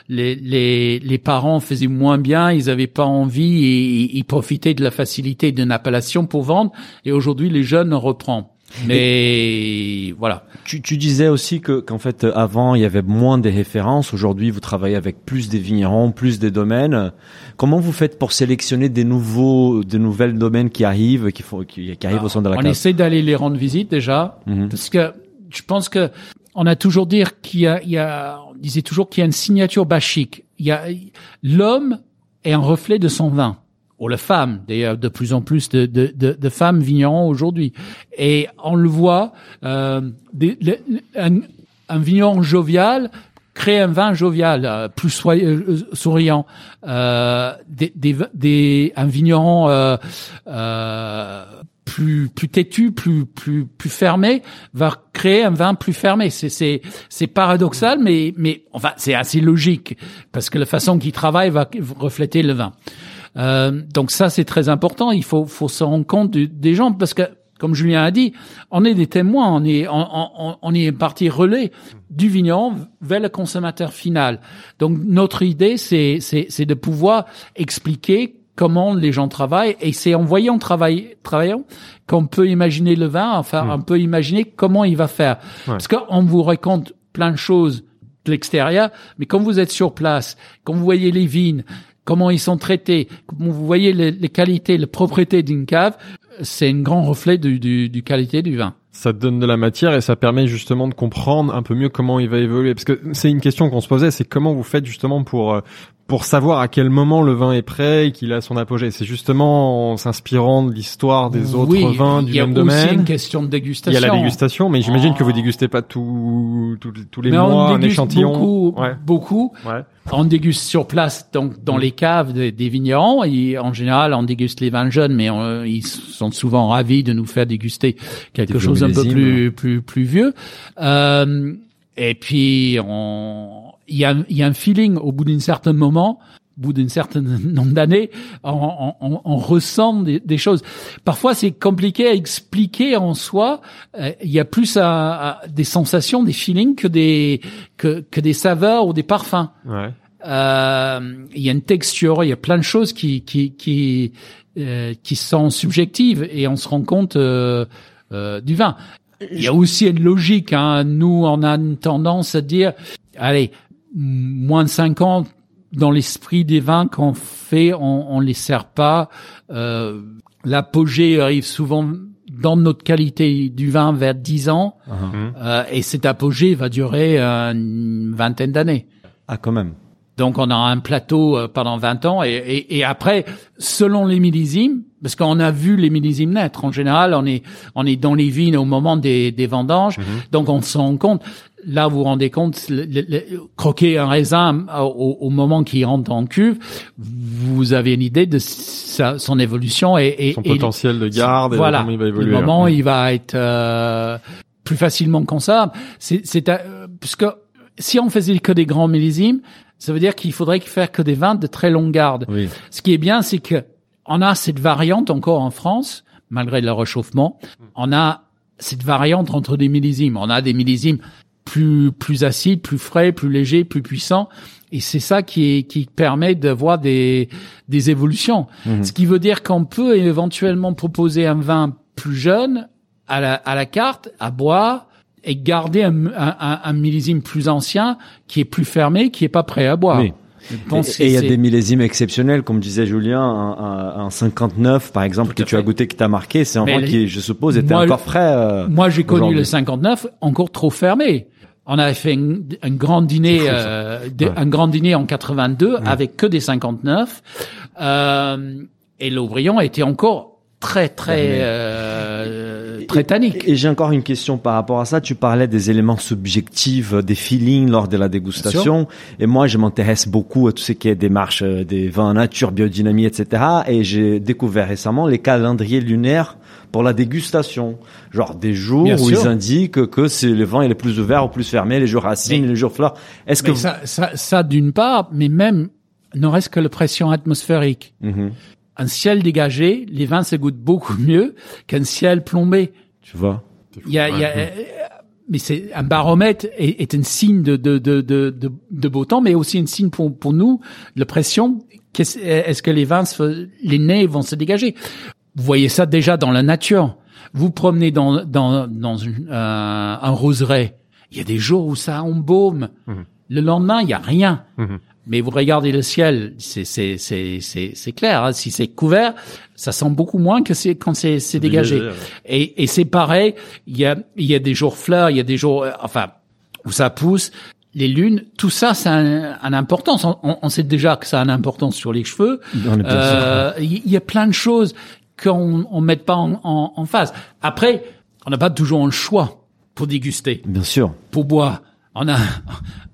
les les les parents faisaient moins bien, ils avaient pas envie et ils- ils profitaient de la facilité d'une appellation pour vendre et aujourd'hui les jeunes reprennent. Mais voilà. Tu, tu disais aussi que qu'en fait avant il y avait moins de références. Aujourd'hui, vous travaillez avec plus des vignerons, plus des domaines. Comment vous faites pour sélectionner des nouveaux, de nouvelles domaines qui arrivent, qui font, qui, qui arrivent au sein de la On cave essaie d'aller les rendre visite déjà, Mhm. parce que je pense que on a toujours dire qu'il y a, il y a, on disait toujours qu'il y a une signature bachique. Il y a l'homme est un reflet de son vin ou la femme, d'ailleurs de plus en plus de, de, de, de femmes vignerons aujourd'hui. Et on le voit, euh, un, un vigneron jovial crée un vin jovial, euh, plus soyeux, euh, souriant. Euh, des, des, des, un vigneron euh, plus plus têtu, plus plus plus fermé, va créer un vin plus fermé. C'est c'est c'est paradoxal, mais mais enfin c'est assez logique parce que la façon qu'il travaille va refléter le vin. Euh, donc ça c'est très important. Il faut faut se rendre compte du- des gens parce que comme Julien a dit, on est des témoins, on est on, on, on est partie relais du vigneron vers le consommateur final. Donc notre idée c'est c'est c'est de pouvoir expliquer comment les gens travaillent et c'est en voyant travailler travaillant qu'on peut imaginer le vin, enfin on peut imaginer comment il va faire. Parce qu'on vous raconte plein de choses de l'extérieur, mais quand vous êtes sur place, quand vous voyez les vignes, comment ils sont traités, quand vous voyez les, qualités, les propriétés d'une cave, c'est un grand reflet du, du, du qualité du vin. Ça donne de la matière et ça permet justement de comprendre un peu mieux comment il va évoluer. Parce que c'est une question qu'on se posait, c'est comment vous faites justement pour euh, pour savoir à quel moment le vin est prêt et qu'il a son apogée. C'est justement en s'inspirant de l'histoire des autres oui, vins du il y a même aussi domaine. une question de Il y dégustation. a la dégustation, mais j'imagine Oh. que vous dégustez pas tout- tous les Mais on mois un échantillon. Beaucoup, Ouais. beaucoup. Ouais. On déguste sur place, donc dans les caves des, des vignerons. Et en général, on déguste les vins jeunes, mais on- ils sont souvent ravis de nous faire déguster quelque Des chose un peu plus plus plus vieux. Euh, et puis, on, il y a y a un feeling au bout d'un certain moment. Au bout d'un certain *laughs* nombre d'années, on, on, on- ressent des, des choses. Parfois, c'est compliqué à expliquer en soi. Euh, Il y a plus à- à des sensations, des feelings que des que, que des saveurs ou des parfums. Ouais. Euh, il y a une texture, il y a plein de choses qui qui qui euh, qui sont subjectives et on se rend compte euh, euh, du vin. Il y a aussi une logique. Hein. Nous, on a une tendance à dire, allez, moins de 50 dans l'esprit des vins qu'on fait, on, on les sert pas. Euh, L'apogée arrive souvent dans notre qualité du vin vers 10 ans, euh, et cet apogée va durer euh, une vingtaine d'années. Ah, quand même. Donc on a un plateau euh, pendant 20 ans et, et, et après, selon les millésimes, parce qu'on a vu les millésimes naître. En général, on est on est dans les vignes au moment des, des vendanges, donc on se rend compte. Là, vous vous rendez compte, le- le- le- croquer un raisin au, au moment qu'il rentre en cuve, vous avez une idée de sa, son évolution et, et Son et- potentiel de garde et voilà, comment il va évoluer. le moment il va être euh, plus facilement consommable. C'est, c'est euh, parce que si on faisait que des grands millésimes, ça veut dire qu'il faudrait faire que des vins de très longue garde. Oui. Ce qui est bien, c'est que on a cette variante encore en France, malgré le réchauffement. On a cette variante entre des millésimes. On a des millésimes plus plus acides, plus frais, plus légers, plus puissants. Et c'est ça qui est, qui permet d'avoir des des évolutions. Ce qui veut dire qu'on peut éventuellement proposer un vin plus jeune à la à la carte à boire et garder un, un, un- un millésime plus ancien qui est plus fermé, qui est pas prêt à boire. Oui. Et il y a des millésimes exceptionnels, comme disait Julien, un, un, un 59 par exemple Tout que tu as goûté, que tu as marqué, c'est un vin qui, je suppose, était Moi, encore frais. euh, Moi, j'ai connu le 59 encore trop fermé. On avait fait un, un grand dîner, euh, de- un grand dîner en 82 avec que des 59, euh, et l'Aubryon était encore très très euh, très tannique. Et j'ai encore une question par rapport à ça. Tu parlais des éléments subjectifs, euh, des feelings lors de la dégustation. Et moi, je m'intéresse beaucoup à tout ce qui est démarche euh, des vins nature, biodynamie, etc. Et j'ai découvert récemment les calendriers lunaires pour la dégustation. Genre des jours Bien où sûr. ils indiquent que c'est le vin il est plus ouvert ou plus fermé, les jours racines, Mais- les jours fleurs. Est-ce que ça, ça, ça d'une part, mais même ne reste que la pression atmosphérique. Mhm. Un ciel dégagé, les vins se goûtent beaucoup mieux qu'un ciel plombé. tu vois Il y a, il y a, euh, mais c'est un baromètre est, est un signe de, de, de, de, de, de beau temps, mais aussi un signe pour, pour nous, la pression. Qu'est-ce- Est-ce que les vins, se- les nez vont se dégager? Vous voyez ça déjà dans la nature. Vous promenez dans, dans, dans une- euh, un roseraie. Il y a des jours où ça embaume. Le lendemain, il y a rien. Mhm. Mais vous regardez le ciel, c'est c'est c'est c'est c'est clair. hein. Si c'est couvert, ça sent beaucoup moins que c'est quand c'est c'est dégagé. ouais. Et et c'est pareil. Il y a il y a des jours fleurs, il y a des jours euh, enfin où ça pousse, les lunes, tout ça, ça a un, une importance. On, on, sait déjà que ça a une importance sur les cheveux. Euh, il y, a plein de choses qu'on on met pas en, en, en phase. Après, on n'a pas toujours un choix pour déguster. Bien sûr. Pour boire. On a,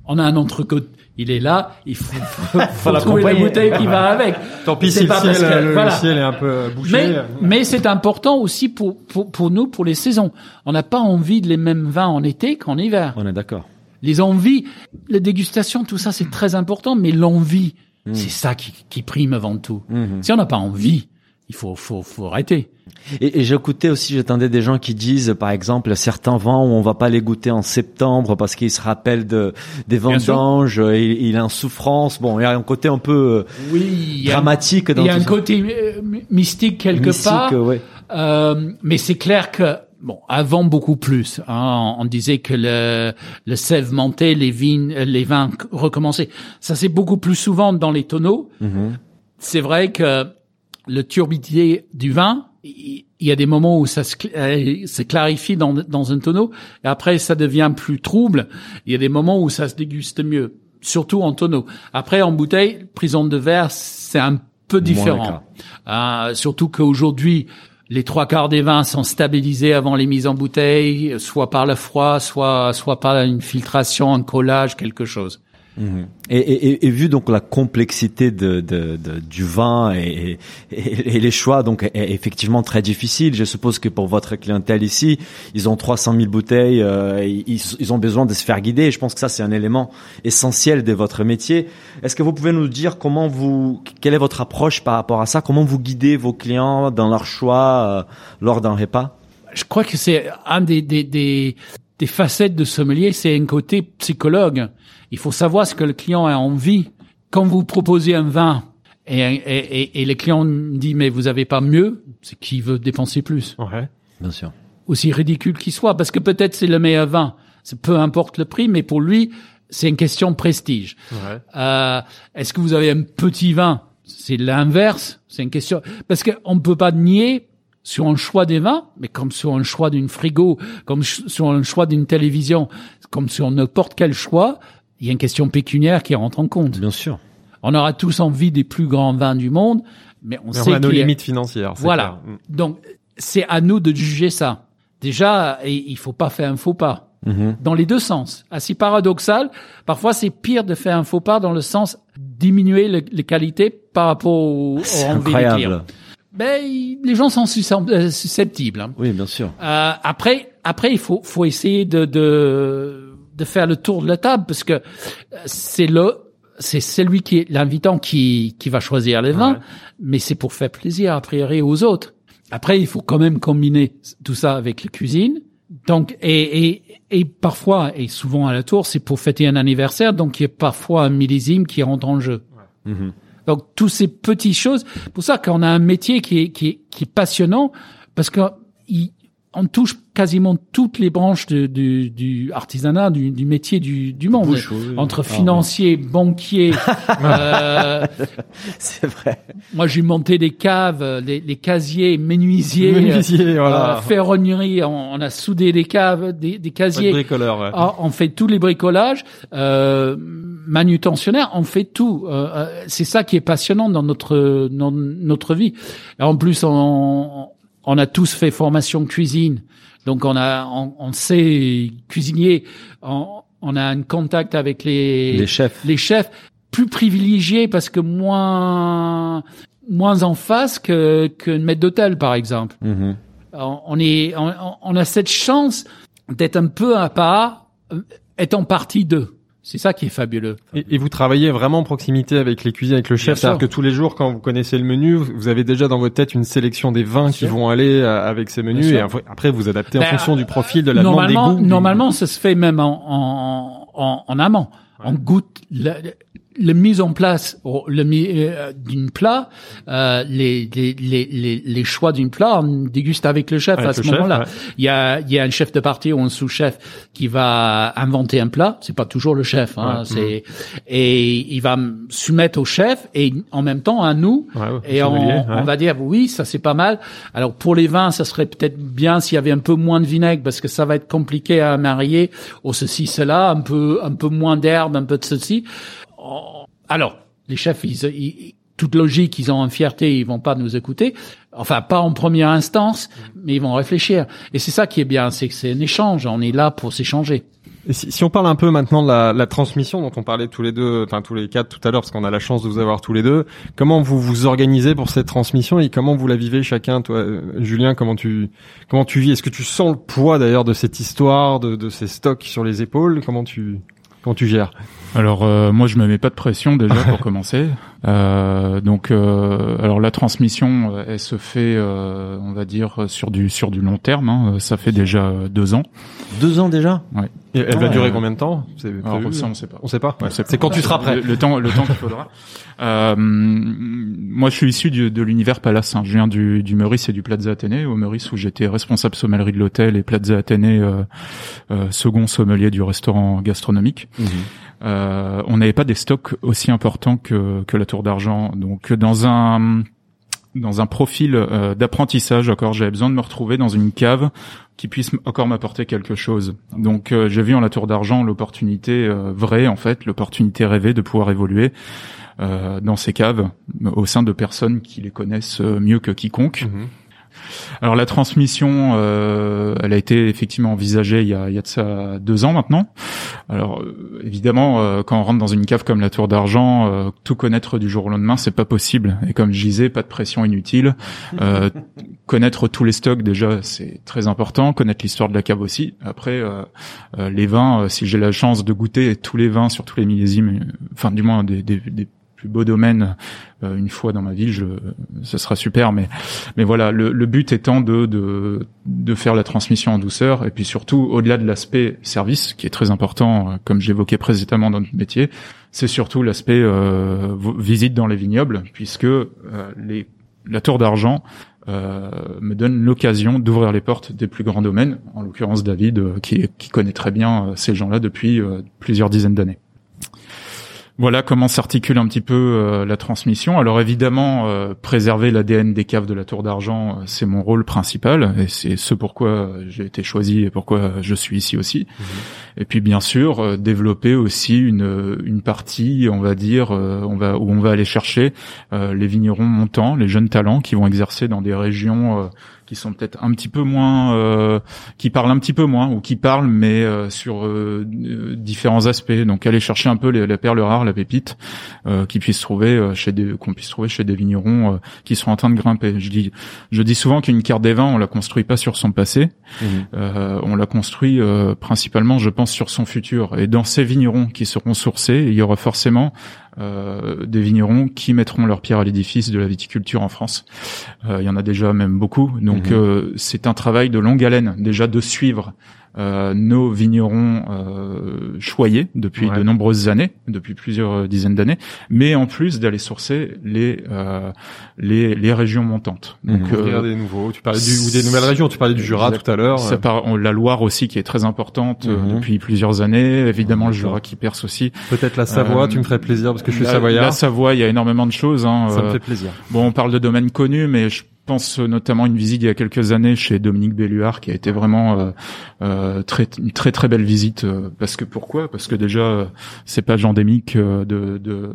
on a un entrecôte. Il est là, il faut, faut, faut trouver la bouteille qui va avec. Tant pis si le ciel, le, ciel, est un peu bouché. Mais, mais c'est important aussi pour, pour, pour nous, pour les saisons. On n'a pas envie de les mêmes vins en été qu'en hiver. On est d'accord les envies, la dégustation, tout ça, c'est très important, mais l'envie, mm. c'est ça qui, qui, prime avant tout. Mm-hmm. Si on n'a pas envie, il faut, faut, faut arrêter. Et, et j'écoutais aussi, j'attendais des gens qui disent, par exemple, certains vents où on va pas les goûter en septembre parce qu'ils se rappellent de des vendanges, il, il a une souffrance. Bon, il y a un côté un peu oui, dramatique. Il y a, un côté euh, mystique quelque mystique, part. Ouais. Euh, mais c'est clair que bon, avant beaucoup plus. Hein, on disait que le, le sève montait, les vignes, les vins recommençaient. Ça c'est beaucoup plus souvent dans les tonneaux. Mm-hmm. C'est vrai que le turbidité du vin, il y a des moments où ça se, euh, se clarifie dans, dans un tonneau, et après ça devient plus trouble. Il y a des moments où ça se déguste mieux, surtout en tonneau. Après en bouteille, prison de verre, c'est un peu différent. Euh, surtout qu'aujourd'hui, les trois quarts des vins sont stabilisés avant les mises en bouteille, soit par le froid, soit soit par une filtration, un collage, quelque chose. Mhm. Et, et, et, vu donc la complexité de, de, de du vin et, et, les choix donc est effectivement très difficile. Je suppose que pour votre clientèle ici, ils ont 300 000 bouteilles, euh, ils, ils, ont besoin de se faire guider. Je pense que ça c'est un élément essentiel de votre métier. Est-ce que vous pouvez nous dire comment vous, quelle est votre approche par rapport à ça? Comment vous guidez vos clients dans leur choix euh, lors d'un repas? Je crois que c'est un des, des, des, des facettes de sommelier, c'est un côté psychologue il faut savoir ce que le client a envie. Quand vous proposez un vin et, et, et, le client dit mais vous avez pas mieux, c'est qui veut dépenser plus. Ouais, bien sûr. Aussi ridicule qu'il soit, parce que peut-être c'est le meilleur vin. Peu importe le prix, mais pour lui, c'est une question de prestige. Ouais. Euh, Est-ce que vous avez un petit vin? C'est l'inverse. C'est une question parce qu'on ne peut pas nier sur un choix des vins, mais comme sur un choix d'une frigo, comme sur un choix d'une télévision, comme sur n'importe quel choix, il y a une question pécuniaire qui rentre en compte. Bien sûr. On aura tous envie des plus grands vins du monde, mais on sait on a nos limites financières. Voilà. Mm. Donc c'est à nous de juger ça. Déjà, il faut pas faire un faux pas. Mm-hmm. Dans les deux sens. Assez paradoxal. Parfois, c'est pire de faire un faux pas dans le sens diminuer les qualités par rapport au, C'est incroyable. Ben, les gens sont euh, susceptibles. Hein. Oui, bien sûr. Euh, après, après, il faut, faut essayer de, de de faire le tour de la table parce que euh, c'est le c'est celui qui est l'invitant qui qui va choisir les vins, mais c'est pour faire plaisir a priori aux autres. Après, il faut quand même combiner tout ça avec la cuisine. Donc et et et parfois et souvent à la tour, c'est pour fêter un anniversaire, donc il y a parfois un millésime qui rentre en jeu. Mm-hmm. Donc tous ces petites choses, pour ça qu'on a un métier qui est qui est, qui est passionnant parce que on touche quasiment toutes les branches du, du, du artisanat, du, du, métier du, du monde, entre ah, financiers, banquiers. *laughs* euh, *laughs* c'est vrai. Moi, j'ai monté des caves, les, les casiers, menuisiers, *laughs* menuisiers voilà. euh, ferronnerie. On, on, a soudé des caves, des, des casiers. Bricoleur, ouais. Ah, on fait tous les bricolages. Euh, manutentionnaire, on fait tout. Euh, euh, c'est ça qui est passionnant dans notre dans notre vie. Et en plus, on, on a tous fait formation cuisine, donc on a, on, sait cuisiner, on, on, a un contact avec les, les chefs, les chefs plus privilégiés parce que moins moins en face que qu'une maître d'hôtel par exemple. Mm-hmm. On, est, on, on, a cette chance d'être un peu à part, euh, étant partie d'eux. C'est ça qui est fabuleux. Et, vous travaillez vraiment en proximité avec les cuisines, avec le chef, c'est-à-dire que tous les jours, quand vous connaissez le menu, vous avez déjà dans votre tête une sélection des vins qui vont aller euh, avec ces menus, et après vous adaptez en ben, fonction du profil, de la demande des goûts. Normalement, ça se fait même en, en, en, en amont. On goûte la mise en place le euh, d'une plat, euh, les, les, les, les, choix d'une plat, on déguste avec le chef à ce moment-là. Il y a il y a un chef de partie ou un sous-chef qui va inventer un plat. C'est pas toujours le chef, hein, c'est et il va soumettre au chef et en même temps à nous et on, on, va dire oui ça c'est pas mal. Alors pour les vins ça serait peut-être bien s'il y avait un peu moins de vinaigre parce que ça va être compliqué à marier au ceci cela un peu un peu moins d'herbe un peu de ceci alors, les chefs, ils, toute logique, ils ont une fierté, ils vont pas nous écouter. Enfin, pas en première instance, mais ils vont réfléchir. Et c'est ça qui est bien, c'est que c'est un échange. On est là pour s'échanger. Et si, si, on parle un peu maintenant de la, la, transmission dont on parlait tous les deux, enfin tous les quatre tout à l'heure, parce qu'on a la chance de vous avoir tous les deux, comment vous vous organisez pour cette transmission et comment vous la vivez chacun Toi, euh, Julien, comment tu comment tu vis? Est-ce que tu sens le poids d'ailleurs de cette histoire, de, de ces stocks sur les épaules? Comment tu comment tu gères? Alors euh, moi je me mets pas de pression déjà pour *laughs* commencer. Euh, donc euh, alors la transmission elle se fait on va dire sur du sur du long terme. Hein. Ça fait déjà deux ans. Deux ans déjà? Ouais. Et elle va durer combien de temps? Alors, ça on sait pas. On sait pas. c'est quand tu seras prêt. Le, temps le temps qu'il faudra. moi je suis issu de l'univers Palace. Hein. Je viens du, du Meurice et du Plaza Athénée. Au Meurice où j'étais responsable sommellerie de l'hôtel et Plaza Athénée second sommelier du restaurant gastronomique. Mhm. Euh, on n'avait pas des stocks aussi importants que, que la Tour d'Argent. Donc dans un dans un profil euh, d'apprentissage, encore, j'avais besoin de me retrouver dans une cave qui puisse encore m'apporter quelque chose. Donc euh, j'ai vu en la Tour d'Argent l'opportunité vraie, en fait, l'opportunité rêvée de pouvoir évoluer dans ces caves au sein de personnes qui les connaissent mieux que quiconque. Mhm. Alors la transmission, euh, elle a été effectivement envisagée il y a, de ça deux ans maintenant. Alors euh, évidemment, euh, quand on rentre dans une cave comme la Tour d'Argent, tout connaître du jour au lendemain, c'est pas possible. Et comme je disais, pas de pression inutile. *laughs* connaître tous les stocks déjà, c'est très important. Connaître l'histoire de la cave aussi. Après, les vins, si j'ai la chance de goûter tous les vins sur tous les millésimes, enfin du moins des, des, des plus beau domaine euh, une fois dans ma vie, je, ce sera super. Mais, voilà, le, but étant de, faire la transmission en douceur et puis surtout au-delà de l'aspect service qui est très important, euh, comme j'évoquais précédemment dans notre métier, c'est surtout l'aspect euh, visite dans les vignobles puisque les, la tour d'argent me donne l'occasion d'ouvrir les portes des plus grands domaines, en l'occurrence David, qui, qui connaît très bien ces gens-là depuis plusieurs dizaines d'années. Voilà comment s'articule un petit peu euh, la transmission. Alors évidemment, euh, préserver l'ADN des caves de la Tour d'Argent, euh, c'est mon rôle principal et c'est ce pourquoi j'ai été choisi et pourquoi je suis ici aussi. Mhm. Et puis bien sûr, développer aussi une, une partie, on va dire, on va où on va aller chercher les vignerons montants, les jeunes talents qui vont exercer dans des régions qui sont peut-être un petit peu moins, euh, qui parlent un petit peu moins ou qui parlent mais euh, sur euh, différents aspects. Donc aller chercher un peu les, la perle rare, la pépite, qui puisse trouver chez des, qu'on puisse trouver chez des vignerons qui sont en train de grimper. Je dis, je dis souvent qu'une carte des vins, on la construit pas sur son passé, mmh. on la construit principalement, je pense, sur son futur. Et dans ces vignerons qui seront sourcés, il y aura forcément euh, des vignerons qui mettront leur pierre à l'édifice de la viticulture en France. Euh, il y en a déjà même beaucoup. Donc mhm. euh, c'est un travail de longue haleine déjà de suivre euh, nos vignerons euh, choyés depuis de nombreuses années, depuis plusieurs dizaines d'années, mais en plus d'aller sourcer les euh, les, les régions montantes. Mhm. Donc euh, des nouveaux, tu parlais du, ou des nouvelles régions, tu parlais du Jura tout à l'heure. la Loire aussi qui est très importante mhm. depuis plusieurs années, évidemment le Jura qui perce aussi. Peut-être la Savoie, tu me ferais plaisir parce que je suis savoyard. La Savoie, il y a énormément de choses. Hein, Ça me fait plaisir. Bon, on parle de domaines connus, mais je pense notamment une visite il y a quelques années chez Dominique Belluard qui a été vraiment euh, euh, très une très très belle visite euh, parce que pourquoi? Parce que déjà c'est pas endémique de, de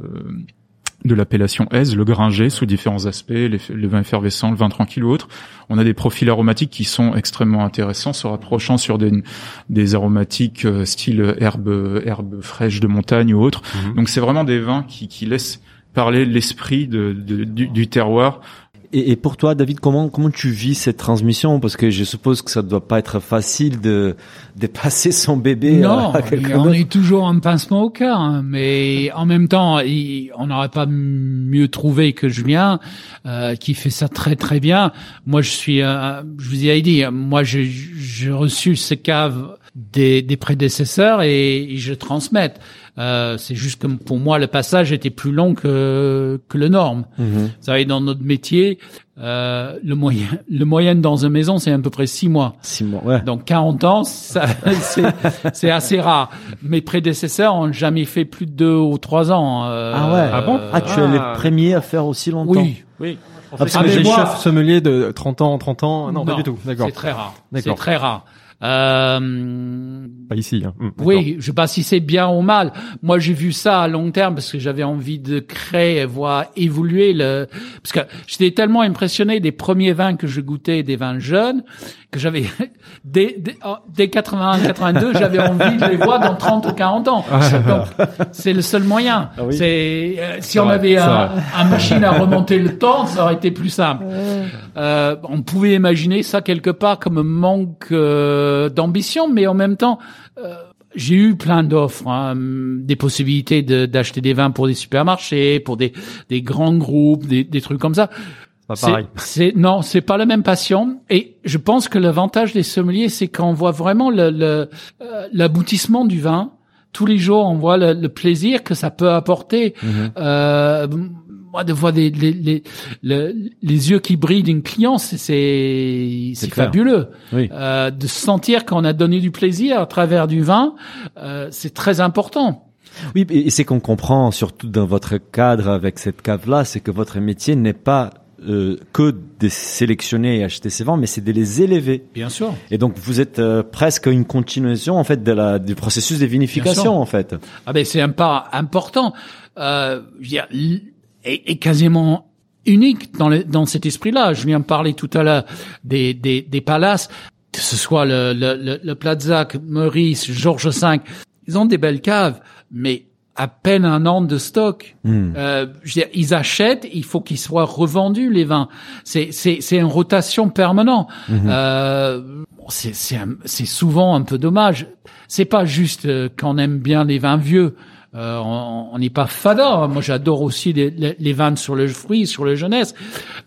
de l'appellation Aise, le Gringer, sous différents aspects, les, les, vins effervescents, le vin tranquille ou autre. On a des profils aromatiques qui sont extrêmement intéressants, se rapprochant sur des, des aromatiques style herbe, herbe fraîche de montagne ou autre. Mhm. Donc c'est vraiment des vins qui, qui laissent parler l'esprit de, de, du, du, terroir et, et, pour toi, David, comment comment tu vis cette transmission? Parce que je suppose que ça ne doit pas être facile de de *laughs* passer son bébé non, *laughs* à quelqu'un on est toujours un pincement au cœur, hein, mais en même temps, on n'aurait pas mieux trouvé que Julien, euh, qui fait ça très très bien. Moi, je suis, euh, je vous ai dit, moi, j'ai reçu ce cave des, des prédécesseurs et, et je transmette. Euh, c'est juste que pour moi, le passage était plus long que, que le norme. Mhm. Vous savez, dans notre métier, euh, le moyen, le moyenne dans une maison, c'est à peu près six mois. Six mois, ouais. Donc 40 ans, ça, *laughs* c'est, c'est assez rare. Mes prédécesseurs ont jamais fait plus de deux ou trois ans. euh, Ah ouais. Ah bon Ah, tu es Ah. le premier à faire aussi longtemps. Oui, oui. Ah, parce Ah, que mais j'ai moi- chef sommelier de 30 ans, 30 ans. Non, pas du tout. D'accord. C'est très rare. C'est très rare. Euh, Pas ici. Hein. D'accord. oui, je sais pas si c'est bien ou mal. Moi, j'ai vu ça à long terme parce que j'avais envie de créer, et voir évoluer le. Parce que j'étais tellement impressionné des premiers vins que je goûtais, des vins jeunes, que j'avais *laughs* dès, dès, oh, dès 81, 82, j'avais envie de les voir dans 30 ou 40 ans. Donc, c'est le seul moyen. Ah oui. C'est euh, si on vrai, avait un, machine à remonter le temps, ça aurait été plus simple. Euh, on pouvait imaginer ça quelque part comme un manque euh, d'ambition, mais en même temps, euh, j'ai eu plein d'offres, hein, des possibilités de- d'acheter des vins pour des supermarchés, pour des, des grands groupes, des, des trucs comme ça. Pas C'est- pareil. C'est non, c'est pas la même passion. Et je pense que l'avantage des sommeliers, c'est qu'on voit vraiment le- le, euh, l'aboutissement du vin. Tous les jours, on voit le, le plaisir que ça peut apporter. Euh, moi, de voir des, les, les, le- les yeux qui brillent d'un client, c'est c'est fabuleux. Oui. Euh, de sentir qu'on a donné du plaisir à travers du vin, euh, c'est très important. Oui, et et c'est qu'on comprend, surtout dans votre cadre avec cette cave-là, c'est que votre métier n'est pas euh, que de sélectionner et acheter ces vins, mais c'est de les élever. Bien sûr. Et donc vous êtes euh, presque une continuation en fait de la du processus de vinification en fait. Ah ben c'est un pas important euh, l- et, et quasiment unique dans, le, dans cet esprit-là. Je viens de parler tout à l'heure des, des, des palaces, que ce soit le, le, le, le Plazac, Maurice, Georges V. Ils ont des belles caves, mais à peine un an de stock. Hmm. Euh, je veux dire, ils achètent, il faut qu'ils soient revendus les vins. C'est c'est c'est une rotation permanente. Euh, bon, c'est c'est c'est souvent un peu dommage. C'est pas juste euh, qu'on aime bien les vins vieux. Euh, on n'est pas fada. Moi, j'adore aussi les, les, les vins sur le fruit, sur le jeunesse.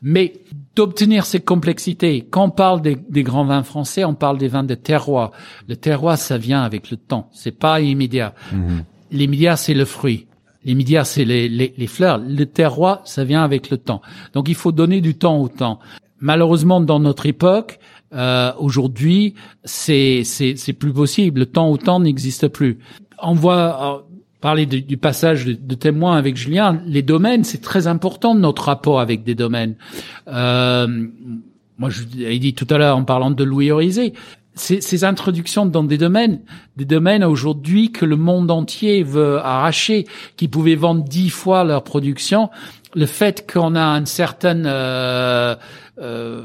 Mais d'obtenir cette complexité, quand on parle des, des grands vins français, on parle des vins de terroir. Le terroir, ça vient avec le temps. C'est pas immédiat. L'immédiat, c'est le fruit. L'immédiat, c'est les, les, les fleurs. Le terroir, ça vient avec le temps. Donc, il faut donner du temps au temps. Malheureusement, dans notre époque, euh, aujourd'hui, c'est c'est c'est plus possible. Le temps au temps n'existe plus. On voit euh, parler du, du passage de, de témoin avec Julien. Les domaines, c'est très important notre rapport avec des domaines. Euh, moi, je l'ai dit tout à l'heure en parlant de Louis Horizé, ces, ces introductions dans des domaines, des domaines aujourd'hui que le monde entier veut arracher, qui pouvaient vendre dix fois leur production, le fait qu'on a un certain euh, euh,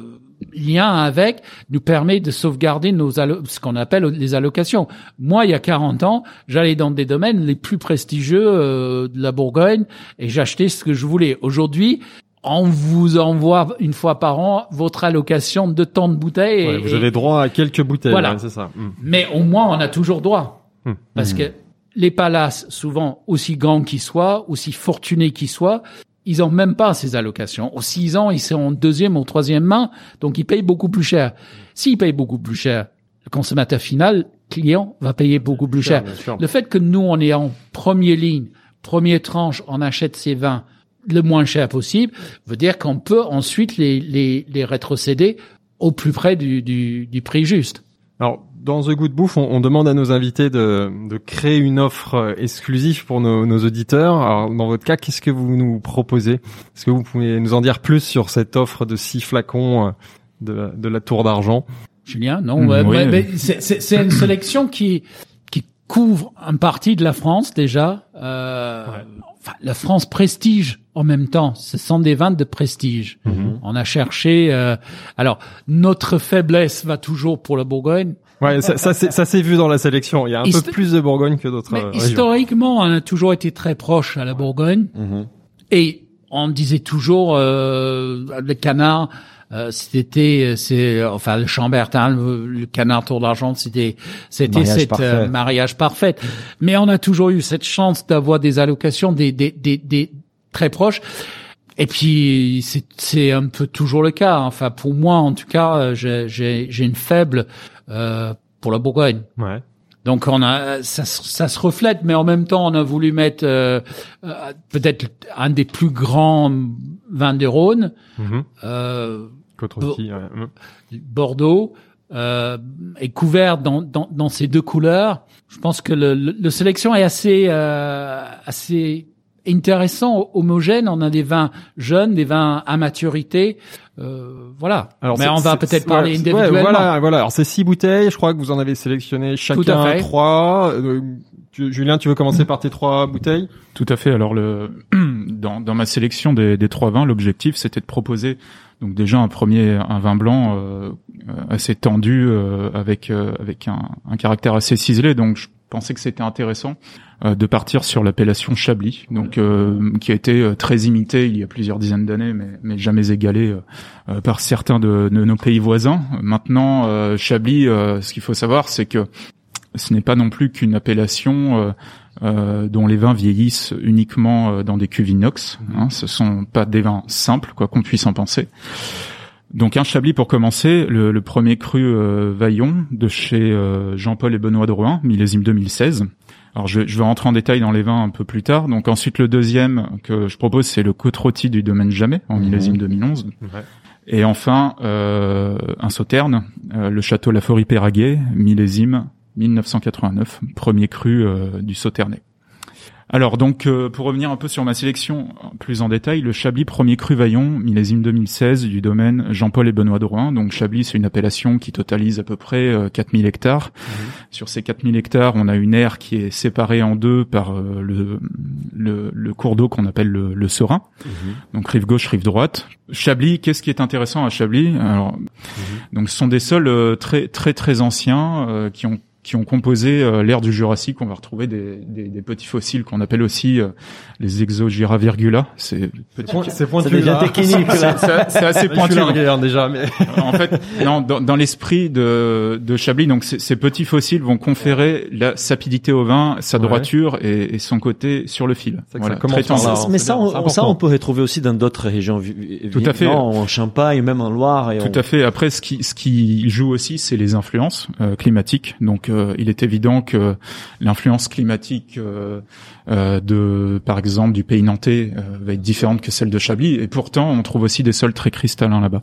lien avec nous permet de sauvegarder nos ce qu'on appelle les allocations. Moi, il y a 40 ans, j'allais dans des domaines les plus prestigieux euh, de la Bourgogne et j'achetais ce que je voulais. Aujourd'hui, on vous envoie une fois par an votre allocation de tant de bouteilles. Ouais, et- vous avez droit à quelques bouteilles. Voilà. ouais, c'est ça. Hum. mais au moins, on a toujours droit. Hmm. Parce que les palaces, souvent, aussi grands qu'ils soient, aussi fortunés qu'ils soient, ils ont même pas ces allocations. Aux six ans, ils sont en deuxième ou troisième main, donc ils payent beaucoup plus cher. S'ils payent beaucoup plus cher, le consommateur final, client, va payer beaucoup plus cher. Le fait que nous, on est en première ligne, première tranche, on achète ces vins le moins cher possible, veut dire qu'on peut ensuite les, les, les rétrocéder au plus près du, du, du prix juste. Alors, dans The Good Bouffe, on, on demande à nos invités de, de créer une offre exclusive pour nos, nos auditeurs. Alors, dans votre cas, qu'est-ce que vous nous proposez? Est-ce que vous pouvez nous en dire plus sur cette offre de six flacons euh, de, de la Tour d'Argent? Julien, non, Mm, ouais, oui. ouais, mais c'est- c'est c'est une sélection qui qui couvre un partie de la France déjà. Euh, enfin, la France prestige en même temps. Ce sont des vins de prestige. On a cherché. euh, alors notre faiblesse va toujours pour la Bourgogne. Ouais, ça, ça, c'est- ça s'est vu dans la sélection. Il y a un Histo- peu plus de Bourgogne que d'autres euh, historiquement, on a toujours été très proche à la Bourgogne. Mhm. Et on disait toujours euh, le canard. Euh, c'était c'est enfin le Chambertin le, le canard tour d'argent c'était c'était Mariage cet parfait. euh, mariage parfait mais on a toujours eu cette chance d'avoir des allocations des des des, des très proches et puis c'est c'est un peu toujours le cas enfin pour moi en tout cas j'ai j'ai j'ai une faible euh, pour la Bourgogne Ouais. Donc on a ça, ça, se reflète, mais en même temps on a voulu mettre euh, euh, peut-être un des plus grands vins de Rhône, Mhm. euh, Côte-Rôtie, ouais. Mhm. Bordeaux, euh, est couvert dans, dans, dans ces deux couleurs. Je pense que le, le, le sélection est assez euh, assez intéressant, homogène. On a des vins jeunes, des vins à maturité. Euh, voilà. Mais c'est- on va peut-être parler ouais, individuellement. ouais, voilà, voilà. Alors c'est six bouteilles. Je crois que vous en avez sélectionné chacun trois. Euh, tu- Julien, tu veux commencer par tes trois bouteilles? Tout à fait. Alors le *clears throat* dans, dans ma sélection des, des trois vins, l'objectif c'était de proposer donc déjà un premier un vin blanc euh, euh, assez tendu euh, avec euh, avec un, un caractère assez ciselé. Donc je pensais que c'était intéressant euh, de partir sur l'appellation Chablis, donc euh, qui a été euh, très imité il y a plusieurs dizaines d'années, mais, mais jamais égalé euh, euh, par certains de, de nos pays voisins. Maintenant, euh, Chablis, ce qu'il faut savoir, c'est que ce n'est pas non plus qu'une appellation dont les vins vieillissent uniquement dans des cuves inox. Hein, ce sont pas des vins simples, quoi qu'on puisse en penser. Donc un Chablis pour commencer, le, le premier cru euh, Vaillon de chez euh, Jean-Paul et Benoît Drouin, millésime 2016. Alors je, je vais rentrer en détail dans les vins un peu plus tard. Donc ensuite le deuxième que je propose c'est le côte rôti du domaine Jamais en millésime 2011. Et enfin euh, un sauterne, euh, le château La Forêt Péraguet, millésime 1989, premier cru euh, du Sauternais. Alors donc euh, pour revenir un peu sur ma sélection plus en détail, le Chablis premier cru Vaillon, millésime 2016 du domaine Jean-Paul et Benoît Drouin. Donc Chablis c'est une appellation qui totalise à peu près euh, 4000 hectares. Sur ces 4000 hectares, on a une aire qui est séparée en deux par euh, le, le, le cours d'eau qu'on appelle le, le Serein. Donc rive gauche, rive droite. Chablis, qu'est-ce qui est intéressant à Chablis? Alors, donc ce sont des sols euh, très très très anciens euh, qui ont qui ont composé euh, l'ère du Jurassique. On va retrouver des, des, des petits fossiles qu'on appelle aussi euh, les Exogira virgula. C'est petit- C'est pointu c'est c'est assez pointu. largué, hein, déjà, mais *laughs* en fait, non, dans, dans l'esprit de, de Chablis, donc ces, ces petits fossiles vont conférer la sapidité au vin, sa Ouais. droiture et, et son côté sur le fil. C'est que ça très Ça- hein, mais ça, on, ça, on peut retrouver aussi dans d'autres régions. Tout à fait. En Champagne, même en Loire. Et Tout on- à fait. Après, ce qui, ce qui joue aussi, c'est les influences euh, climatiques. Donc, euh, il est évident que l'influence climatique euh, euh, de, par exemple, du pays nantais euh, va être différente que celle de Chablis. Et pourtant, on trouve aussi des sols très cristallins là-bas.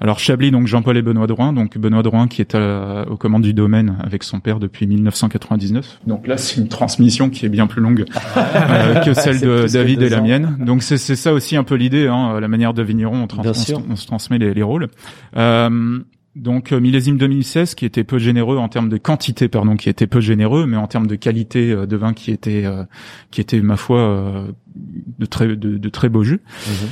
Alors, Chablis, donc Jean-Paul et Benoît Drouin. Donc, Benoît Drouin qui est à- aux commandes du domaine avec son père depuis 1999. Donc là, c'est une transmission qui est bien plus longue euh, que *laughs* celle de que David et la ans. mienne. Donc, c'est ça aussi un peu l'idée, hein, la manière de vigneron, on, trans- on on se transmet les, les rôles. Euh, donc euh, millésime 2016 qui était peu généreux en termes de quantité pardon qui était peu généreux mais en termes de qualité euh, de vin qui était euh, qui était ma foi de très de, de très beaux jus. Mhm.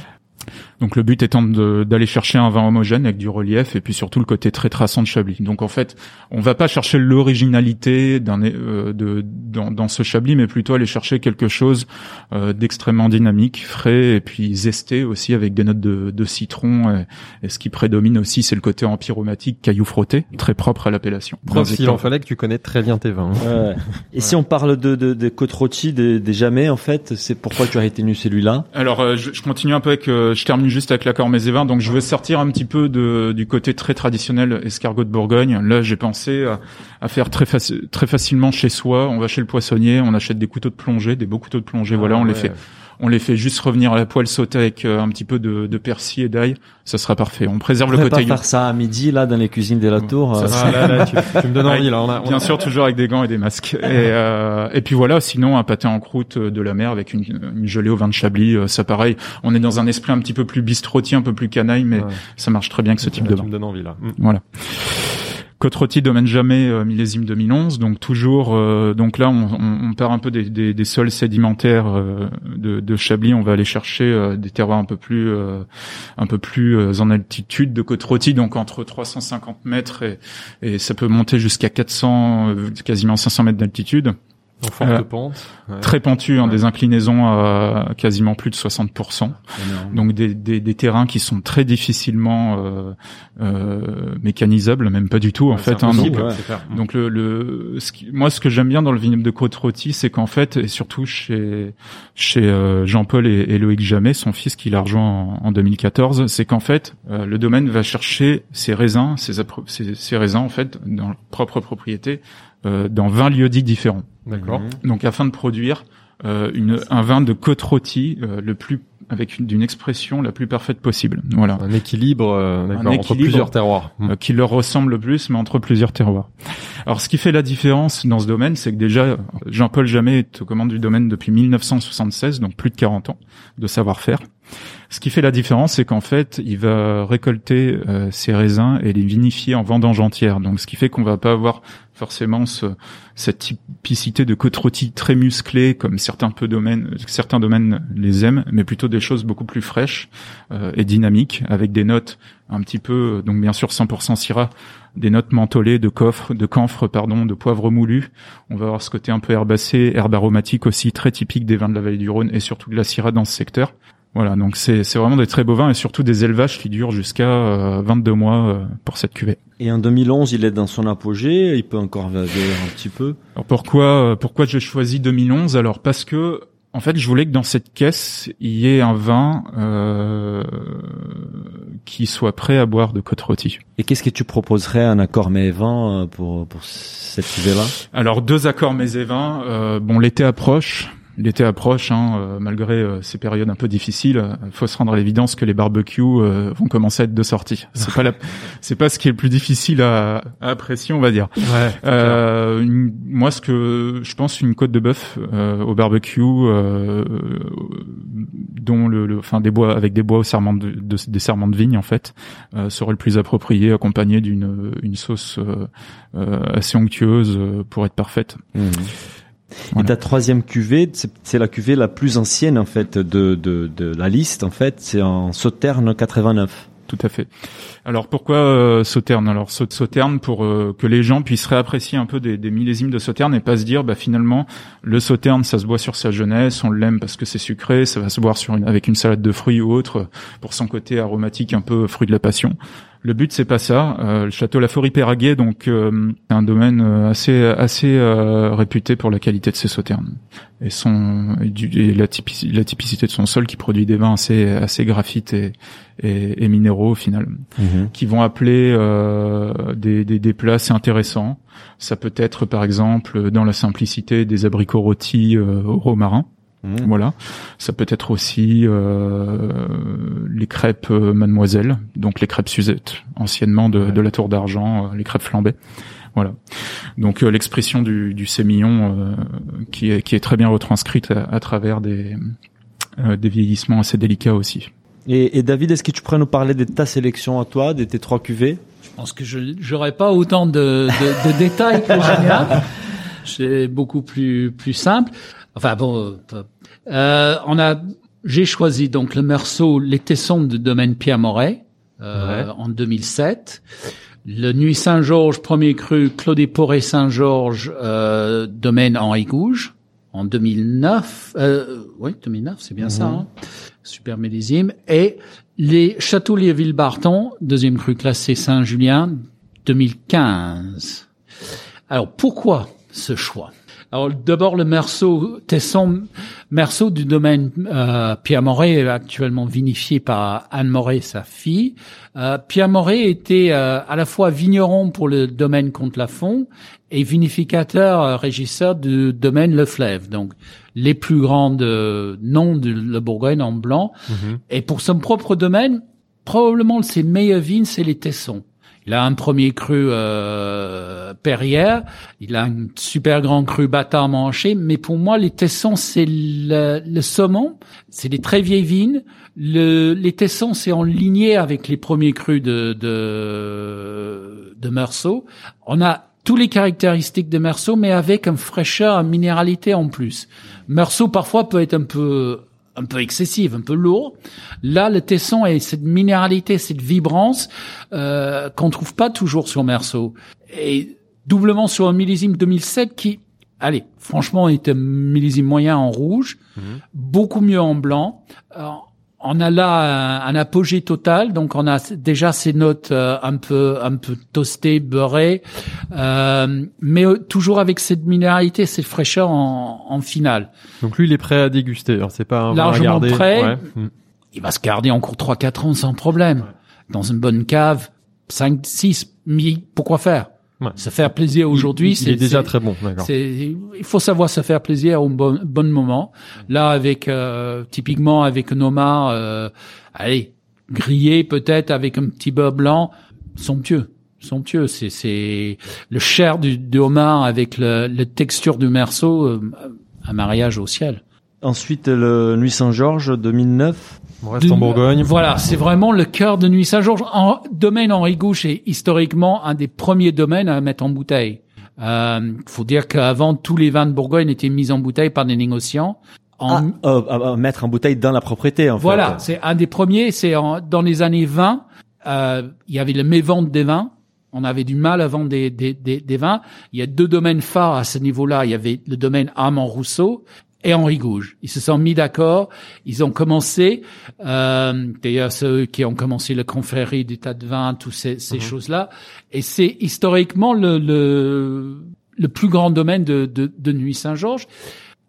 Donc le but étant de- d'aller chercher un vin homogène avec du relief et puis surtout le côté très traçant de Chablis. Donc en fait, on va pas chercher l'originalité d'un euh, de dans, dans ce Chablis, mais plutôt aller chercher quelque chose euh, d'extrêmement dynamique, frais et puis zesté aussi avec des notes de, de citron. Et, et ce qui prédomine aussi, c'est le côté empyromatique, caillou frotté, très propre à l'appellation. preuve Dans s'il en fallait que tu connais très bien tes vins. hein. Ouais. *laughs* Et si on parle de, de, des côtes rôties, des, des jamais, en fait, c'est pourquoi tu as retenu celui-là? Alors, euh, je, je continue un peu avec, euh, je termine juste avec l'accord vins. Donc, je veux sortir un petit peu de, du côté très traditionnel escargot de Bourgogne. Là, j'ai pensé à, à faire très, faci- très facilement chez soi. On va chez le poissonnier, on achète des couteaux de plongée, des beaux couteaux de plongée. voilà, on les fait, on les fait juste revenir à la poêle sauter avec euh, un petit peu de, de persil et d'ail. Ça sera parfait. On préserve On le pourrait pas côté. faire ça à midi, là, dans les cuisines de la tour. Ça euh, sera- *laughs* là, là, tu, tu me donnes envie là. On a, on Bien a- sûr, toujours avec des gants et des masques. Et, *laughs* euh, et puis voilà, sinon un pâté en croûte euh, de la mer avec une, une gelée au vin de Chablis, ça pareil. On est dans un esprit un petit peu plus bistrotier, un peu plus canaille, mais Ouais. ça marche très bien avec ce type tu de vin. me donnes envie là. Mm. Voilà. Côte rôtie domaine jamais euh, millésime 2011 donc toujours euh, donc là on, on, on part un peu des, sols sédimentaires euh, de, Chablis. On va aller chercher euh, des terroirs un peu plus un peu plus en altitude de côte rôtie donc entre 350 mètres et, et ça peut monter jusqu'à 400 euh, quasiment 500 mètres d'altitude En forte Euh, pente. Ouais. très pentu hein, Ouais. des inclinaisons à quasiment plus de 60% donc des, des, des terrains qui sont très difficilement euh, euh, mécanisables, même pas du tout en Ouais, fait. hein. donc, le, le ce qui- moi ce que j'aime bien dans le vignoble de côte rôtie, c'est qu'en fait et surtout chez chez euh, Jean-Paul et, et Loïc Jamet, son fils qui l'a rejoint en, en 2014, c'est qu'en fait euh, le domaine va chercher ses raisins, ses, ses, ses raisins en fait dans leur propre propriété dans 20 lieux-dits différents. D'accord. Donc afin de produire euh, une, un vin de côte rôtie euh, le plus avec une, d'une expression la plus parfaite possible. Voilà. Un équilibre, euh, entre plusieurs terroirs. Euh, qui leur ressemble le plus, mais entre plusieurs terroirs. Alors, ce qui fait la différence dans ce domaine, c'est que déjà, Jean-Paul Jamet est aux commandes du domaine depuis 1976, donc plus de 40 ans de savoir-faire. Ce qui fait la différence, c'est qu'en fait, il va récolter euh, ces raisins et les vinifier en vendange entière. Donc, ce qui fait qu'on va pas avoir forcément ce, cette typicité de côte rôtie très musclée, comme certains peu domaines, certains domaines les aiment, mais plutôt des choses beaucoup plus fraîches euh, et dynamiques, avec des notes un petit peu, donc bien sûr 100% Syrah, des notes mentholées de coffre, de camphre, pardon, de poivre moulu. On va avoir ce côté un peu herbacé, herbe aromatique aussi très typique des vins de la vallée du Rhône et surtout de la Syrah dans ce secteur. Voilà, donc c'est c'est vraiment des très beaux vins et surtout des élevages qui durent jusqu'à euh, 22 mois euh, pour cette cuvée. Et en 2011, il est dans son apogée. Il peut encore vieillir un petit peu? Alors pourquoi euh, pourquoi j'ai choisi 2011 Alors parce que en fait, je voulais que dans cette caisse, il y ait un vin euh, qui soit prêt à boire de côte rôtie. Et qu'est-ce que tu proposerais un accord mais vin pour pour cette cuvée-là? Alors deux accords mets et vins. Euh, bon, l'été approche. L'été approche, hein, euh, malgré euh, ces périodes un peu difficiles. Il faut se rendre à l'évidence que les barbecues euh, vont commencer à être de sortie. C'est pas la, *laughs* c'est pas ce qui est le plus difficile à, à apprécier, on va dire. Ouais. Euh, une- moi, ce que je pense, une côte de bœuf euh, au barbecue, euh, dont le, le- enfin des bois avec des bois au serment de, de- des serments de vigne en fait, euh, serait le plus approprié, accompagné d'une une sauce euh, euh, assez onctueuse euh, pour être parfaite. Et Voilà. ta troisième cuvée, c'est la cuvée la plus ancienne en fait de de, de la liste. En fait, c'est en Sauterne 89. Tout à fait. Alors pourquoi euh, Sauterne? Alors Sau- Sauterne pour euh, que les gens puissent réapprécier un peu des, des millésimes de Sauterne et pas se dire bah finalement le Sauterne ça se boit sur sa jeunesse, on l'aime parce que c'est sucré, ça va se boire sur une, avec une salade de fruits ou autre pour son côté aromatique un peu fruit de la passion. Le but c'est pas ça. Euh, le château La Forêt-Péraguet donc euh, c'est un domaine euh, assez assez euh, réputé pour la qualité de ses sauternes et son et, du- et la, typici- la typicité de son sol qui produit des vins assez assez graphites et, et, et minéraux au final qui vont appeler euh, des, des, des plats assez intéressants. Ça peut être par exemple dans la simplicité des abricots rôtis euh, au romarin. Mhm. Voilà. Ça peut être aussi euh, les crêpes euh, Mademoiselle, donc les crêpes Suzette, anciennement de, de la Tour d'Argent, euh, les crêpes flambées. Voilà. Donc euh, l'expression du, du sémillon euh, qui, est, qui est très bien retranscrite à, à travers des, euh, des vieillissements assez délicats aussi. Et, et David, est-ce que tu pourrais nous parler de ta sélection à toi, de tes trois cuvées? Je pense que je j'aurais pas autant de, de, de détails que Génial. *laughs* C'est beaucoup plus plus simple. Enfin bon, euh, euh, on a j'ai choisi donc le Meursault, les Tessons de domaine Pierre Moret euh, Ouais. en 2007. Le Nuit Saint-Georges, premier cru, Claude Poré Saint-Georges, euh, domaine Henri Gouge en 2009. Euh, oui, 2009, c'est bien ça. Hein super millésime. Et les Châteaux Léville-Barton, deuxième cru classé Saint-Julien, 2015. Alors, pourquoi ce choix? Alors, d'abord, le Merceau, Tesson, Merceau du domaine euh, Pierre Moret, est actuellement vinifié par Anne Moret, sa fille. Euh, Pierre Moret était euh, à la fois vigneron pour le domaine Comte-Lafont et vinificateur, euh, régisseur du domaine Le Fleuve. Donc, les plus grandes euh, noms de la Bourgogne en blanc. Et pour son propre domaine, probablement ses meilleurs vignes, c'est les Tessons. Il a un premier cru euh, Perrière, il a un super grand cru Bâtard Manché, mais pour moi, les Tessons, c'est le, le saumon, c'est des très vieilles vignes. Le, les Tessons, c'est en lignée avec les premiers crus de, de, de Meursault. On a tous les caractéristiques de Meursault, mais avec une fraîcheur, une minéralité en plus. Meursault, parfois, peut être un peu un peu excessive, un peu lourd. Là, le tesson et cette minéralité, cette vibrance euh, qu'on trouve pas toujours sur Meursault. Et doublement sur un millésime 2007 qui, allez, franchement, est un millésime moyen en rouge, beaucoup mieux en blanc. Alors, on a là un, un apogée total, donc on a déjà ces notes euh, un peu un peu toastées, beurrées, euh, mais euh, toujours avec cette minéralité, cette fraîcheur en, en finale. Donc lui, il est prêt à déguster. Alors c'est pas un Largement prêt. Ouais. Il va se garder encore 3-4 ans sans problème. Dans une bonne cave, 5, 6, mais pourquoi faire? Ouais. Se faire plaisir aujourd'hui, c'est est déjà très bon, il faut savoir se faire plaisir au bon, bon moment. Là, avec euh, typiquement avec un homard, euh, allez, grillé peut-être avec un petit beurre blanc, somptueux, somptueux. C'est, c'est le chair du, du homard avec le, le texture du merceau, euh, un mariage au ciel. Ensuite, le Nuit Saint-Georges 2009. On reste en Bourgogne. Voilà, c'est vraiment le cœur de Nuit Saint-Georges. En domaine Henri Gouche est historiquement un des premiers domaines à mettre en bouteille. Euh, faut dire qu'avant, tous les vins de Bourgogne étaient mis en bouteille par des négociants. En, Ah, euh, mettre en bouteille dans la propriété, en voilà, fait. c'est un des premiers. C'est en- dans les années 20, euh, il y avait le mévente des vins. On avait du mal à vendre des, des, des, des vins. Il y a deux domaines phares à ce niveau-là. Il y avait le domaine Armand Rousseau et Henri Gouge. Ils se sont mis d'accord. Ils ont commencé. Euh, D'ailleurs, ceux qui ont commencé la confrérie du tas de vins, toutes ces, ces choses-là. Et c'est historiquement le, le, le plus grand domaine de, de, de Nuit Saint-Georges.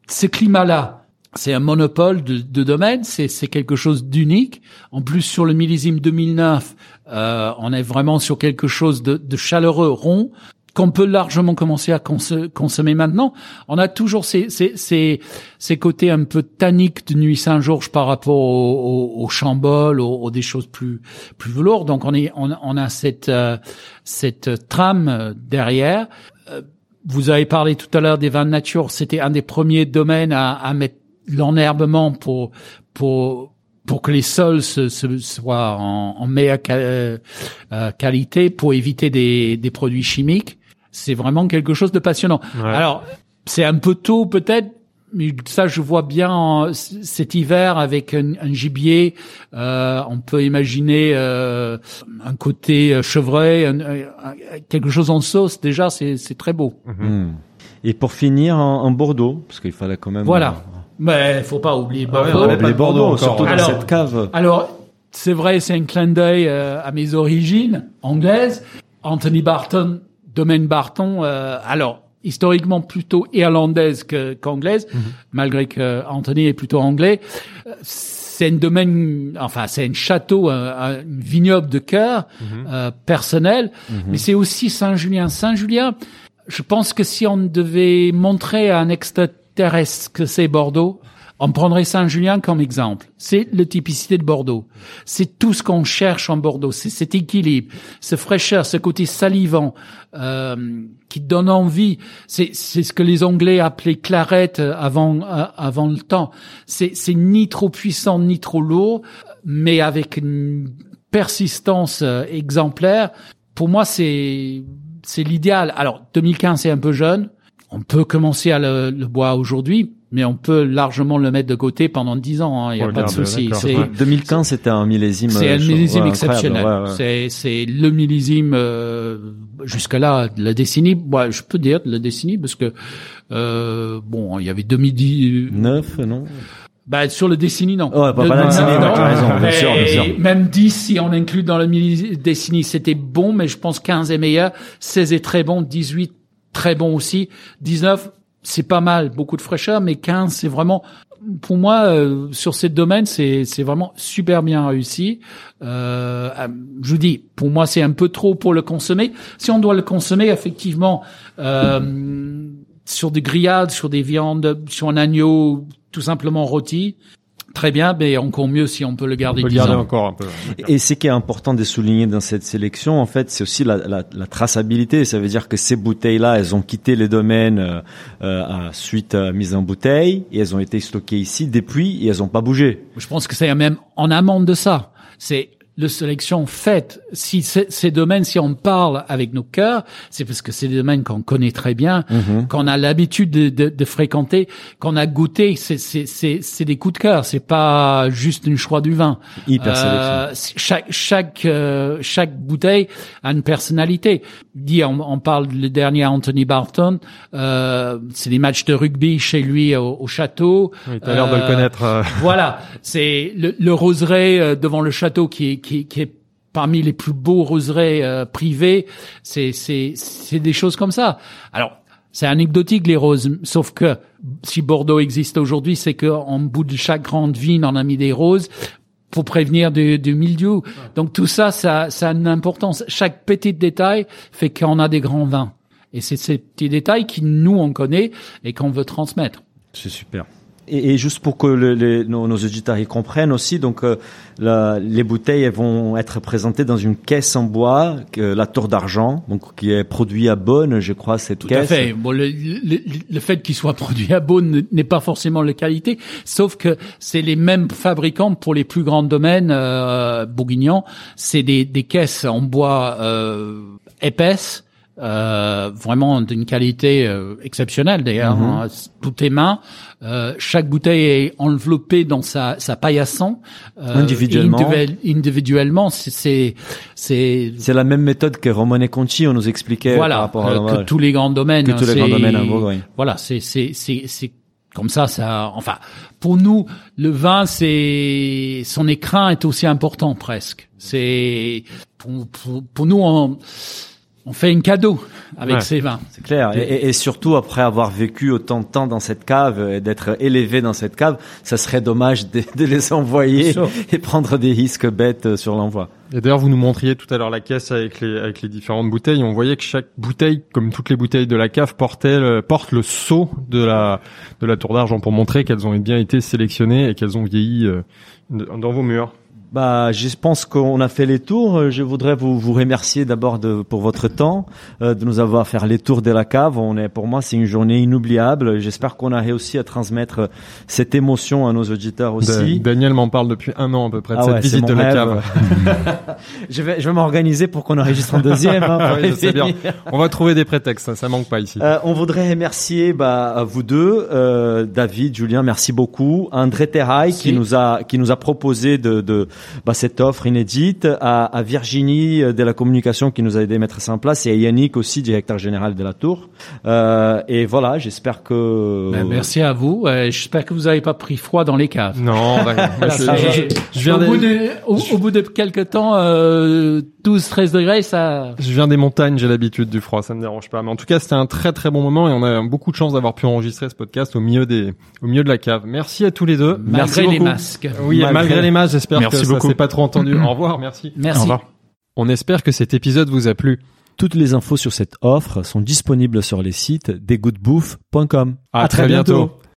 Ce climat-là, c'est un monopole de, de domaine, c'est c'est quelque chose d'unique. En plus, sur le millésime 2009, euh, on est vraiment sur quelque chose de, de chaleureux, rond, qu'on peut largement commencer à consommer maintenant. On a toujours ces, ces, ces, ces côtés un peu tanniques de Nuit Saint-Georges par rapport au, au, au Chambol, au, au des choses plus plus velours. Donc on est on, on a cette euh, cette trame euh, derrière. Euh, vous avez parlé tout à l'heure des vins de nature. C'était un des premiers domaines à, à mettre l'enherbement pour pour pour que les sols se, se- soient en, en meilleure euh, qualité, pour éviter des, des produits chimiques. C'est vraiment quelque chose de passionnant. Ouais. Alors, c'est un peu tôt peut-être, mais ça je vois bien en- cet hiver avec un, un gibier. euh, on peut imaginer euh, un côté euh, chevreuil, un- quelque chose en sauce. Déjà, c'est très beau. Hmm. Et pour finir en, en Bordeaux, parce qu'il fallait quand même. Voilà. Mais faut pas oublier Ah ouais, Bordeaux. Bordeaux Bordeaux, encore, surtout dans Alors- cette cave. Alors, c'est vrai, c'est un clin d'œil euh, à mes origines anglaises. Anthony Barton, domaine Barton, euh, alors historiquement plutôt irlandaise que- qu'anglaise, malgré que Anthony est plutôt anglais. Euh, C'est un domaine, enfin c'est un château, un, un vignoble de cœur euh, personnel, mais c'est aussi Saint-Julien. Saint-Julien, je pense que si on devait montrer à un extraterrestre que c'est Bordeaux, on prendrait Saint-Julien comme exemple. C'est la typicité de Bordeaux. C'est tout ce qu'on cherche en Bordeaux. C'est cet équilibre, ce fraîcheur, ce côté salivant euh, qui donne envie. C'est ce que les Anglais appelaient clarette avant euh, avant le temps. C'est c'est ni trop puissant ni trop lourd, mais avec une persistance euh, exemplaire. Pour moi, c'est c'est l'idéal. Alors 2015, c'est un peu jeune. On peut commencer à le, le boire aujourd'hui, mais on peut largement le mettre de côté pendant dix ans. hein. Il n'y a pas de souci. d'accord. C'est Ouais, 2015, c'était un millésime. c'est euh, un chaud. millésime Ouais, exceptionnel. ouais, ouais. C'est c'est le millésime euh, jusque là de la décennie. Ouais, je peux dire de la décennie parce que euh, bon, il y avait 2010. Neuf, non? Bah, sur le décennie, non. Ouais, pas- pas Le- la décennie, non, as raison, bien sûr, bien sûr. Même 10, si on inclut dans le milli- décennie, c'était bon, mais je pense 15 est meilleur. 16 est très bon. 18, très bon aussi. 19, c'est pas mal. Beaucoup de fraîcheur, mais 15, c'est vraiment, pour moi, euh, sur ces domaines, c'est, c'est vraiment super bien réussi. Euh, euh, je vous dis, pour moi, c'est un peu trop pour le consommer. Si on doit le consommer, effectivement, euh, sur des grillades, sur des viandes, sur un agneau tout simplement rôti, très bien, mais encore mieux si on peut le On garder peut le 10 garder ans. encore un peu. Et ce qui est important de souligner dans cette sélection, en fait, c'est aussi la, la, la traçabilité. Ça veut dire que ces bouteilles-là, elles ont quitté les domaines euh, euh, à suite à mise en bouteille et elles ont été stockées ici depuis et elles n'ont pas bougé. Je pense que c'est même en amont de ça. C'est le sélection faite. Si c'est- ces domaines, si on parle avec nos cœurs, c'est parce que c'est des domaines qu'on connaît très bien, qu'on a l'habitude de, de, de fréquenter, qu'on a goûté. C'est c'est c'est c'est des coups de cœur. C'est pas juste une choix du vin. Hyper Euh, chaque chaque euh, chaque bouteille a une personnalité. Dit on, on parle le dernier Anthony Barton. Euh, c'est des matchs de rugby chez lui au, au château. Oui, t'as l'air de le Euh, connaître. euh, voilà, c'est le, le roseraie euh, devant le château qui est, qui, qui est parmi les plus beaux roseraies euh, privés. C'est c'est c'est des choses comme ça. Alors c'est anecdotique les roses, sauf que si Bordeaux existe aujourd'hui, c'est qu'en bout de chaque grande vigne, on a mis des roses. pour prévenir du, du mildiou. Donc tout ça, ça, ça a une importance. Chaque petit détail fait qu'on a des grands vins. Et c'est ces petits détails qui nous on connaît et qu'on veut transmettre. C'est super. Et, et, juste pour que le, les, nos, nos, auditeurs y comprennent aussi, donc euh, la, les bouteilles elles vont être présentées dans une caisse en bois, que, la tour d'argent, donc qui est produit à Bonn, je crois cette Tout caisse. Tout à fait. Bon, le, le, le fait qu'il soit *laughs* produit à Bonn n'est pas forcément la qualité, sauf que c'est les mêmes fabricants pour les plus grands domaines euh, bourguignons. C'est des, des, caisses en bois euh, épaisses euh, vraiment d'une qualité euh, exceptionnelle d'ailleurs. Mm -hmm. hein, tout est main. Euh, chaque bouteille est enveloppée dans sa, sa paillasson. individuellement. individuellement, c'est c'est c'est la même méthode que Romane Conti on nous expliquait voilà, par rapport à que tous les grands domaines. Que tous les grands domaines en Bourgogne. Voilà, c'est c'est c'est c'est comme ça, ça. Enfin, pour nous, le vin, c'est son écrin est aussi important presque. C'est pour, pour, pour nous, on, on fait un cadeau avec ouais, ces vins. C'est clair. Et, et, surtout après avoir vécu autant de temps dans cette cave et d'être élevé dans cette cave, ça serait dommage de, de les envoyer et prendre des risques bêtes sur l'envoi. Et d'ailleurs, vous nous montriez tout à l'heure la caisse avec les avec les différentes bouteilles. On voyait que chaque bouteille, comme toutes les bouteilles de la cave, portait le, porte le sceau de la de la tour d'argent pour montrer qu'elles ont bien été sélectionnées et qu'elles ont vieilli euh, dans vos murs. Bah, je pense qu'on a fait les tours. Je voudrais vous, vous remercier d'abord de, pour votre temps, euh, de nous avoir fait les tours de la cave. On est, pour moi, c'est une journée inoubliable. J'espère qu'on a réussi à transmettre cette émotion à nos auditeurs aussi. Da Daniel m'en parle depuis un an à peu près de ah cette ouais, visite de la rêve. cave. *laughs* je vais, je vais m'organiser pour qu'on enregistre un deuxième. Hein, *laughs* oui, je sais bien. On va trouver des prétextes, ça, ça manque pas ici. Euh, on voudrait remercier bah, vous deux, euh, David, Julien, merci beaucoup. André Terrail qui nous a qui nous a proposé de, de bah, cette offre inédite, à, à, Virginie de la communication qui nous a aidé à mettre ça en place, et à Yannick aussi, directeur général de la Tour. Euh, et voilà, j'espère que. Ben, merci à vous. Euh, j'espère que vous n'avez pas pris froid dans les caves. Non, d'accord. *laughs* je, je, je, viens au, bout de, au, au, bout de quelques temps, euh, 12-13 degrés, ça. Je viens des montagnes, j'ai l'habitude du froid, ça me dérange pas. Mais en tout cas, c'était un très très bon moment et on a beaucoup de chance d'avoir pu enregistrer ce podcast au milieu des, au milieu de la cave. Merci à tous les deux. Malgré merci les beaucoup. masques. Oui, malgré, malgré les masques, j'espère que beaucoup. ça s'est pas trop entendu. Au revoir, merci. Merci. Au revoir. On espère que cet épisode vous a plu. Toutes les infos sur cette offre sont disponibles sur les sites desgoodbouffe.com. À, à, très, bientôt. bientôt.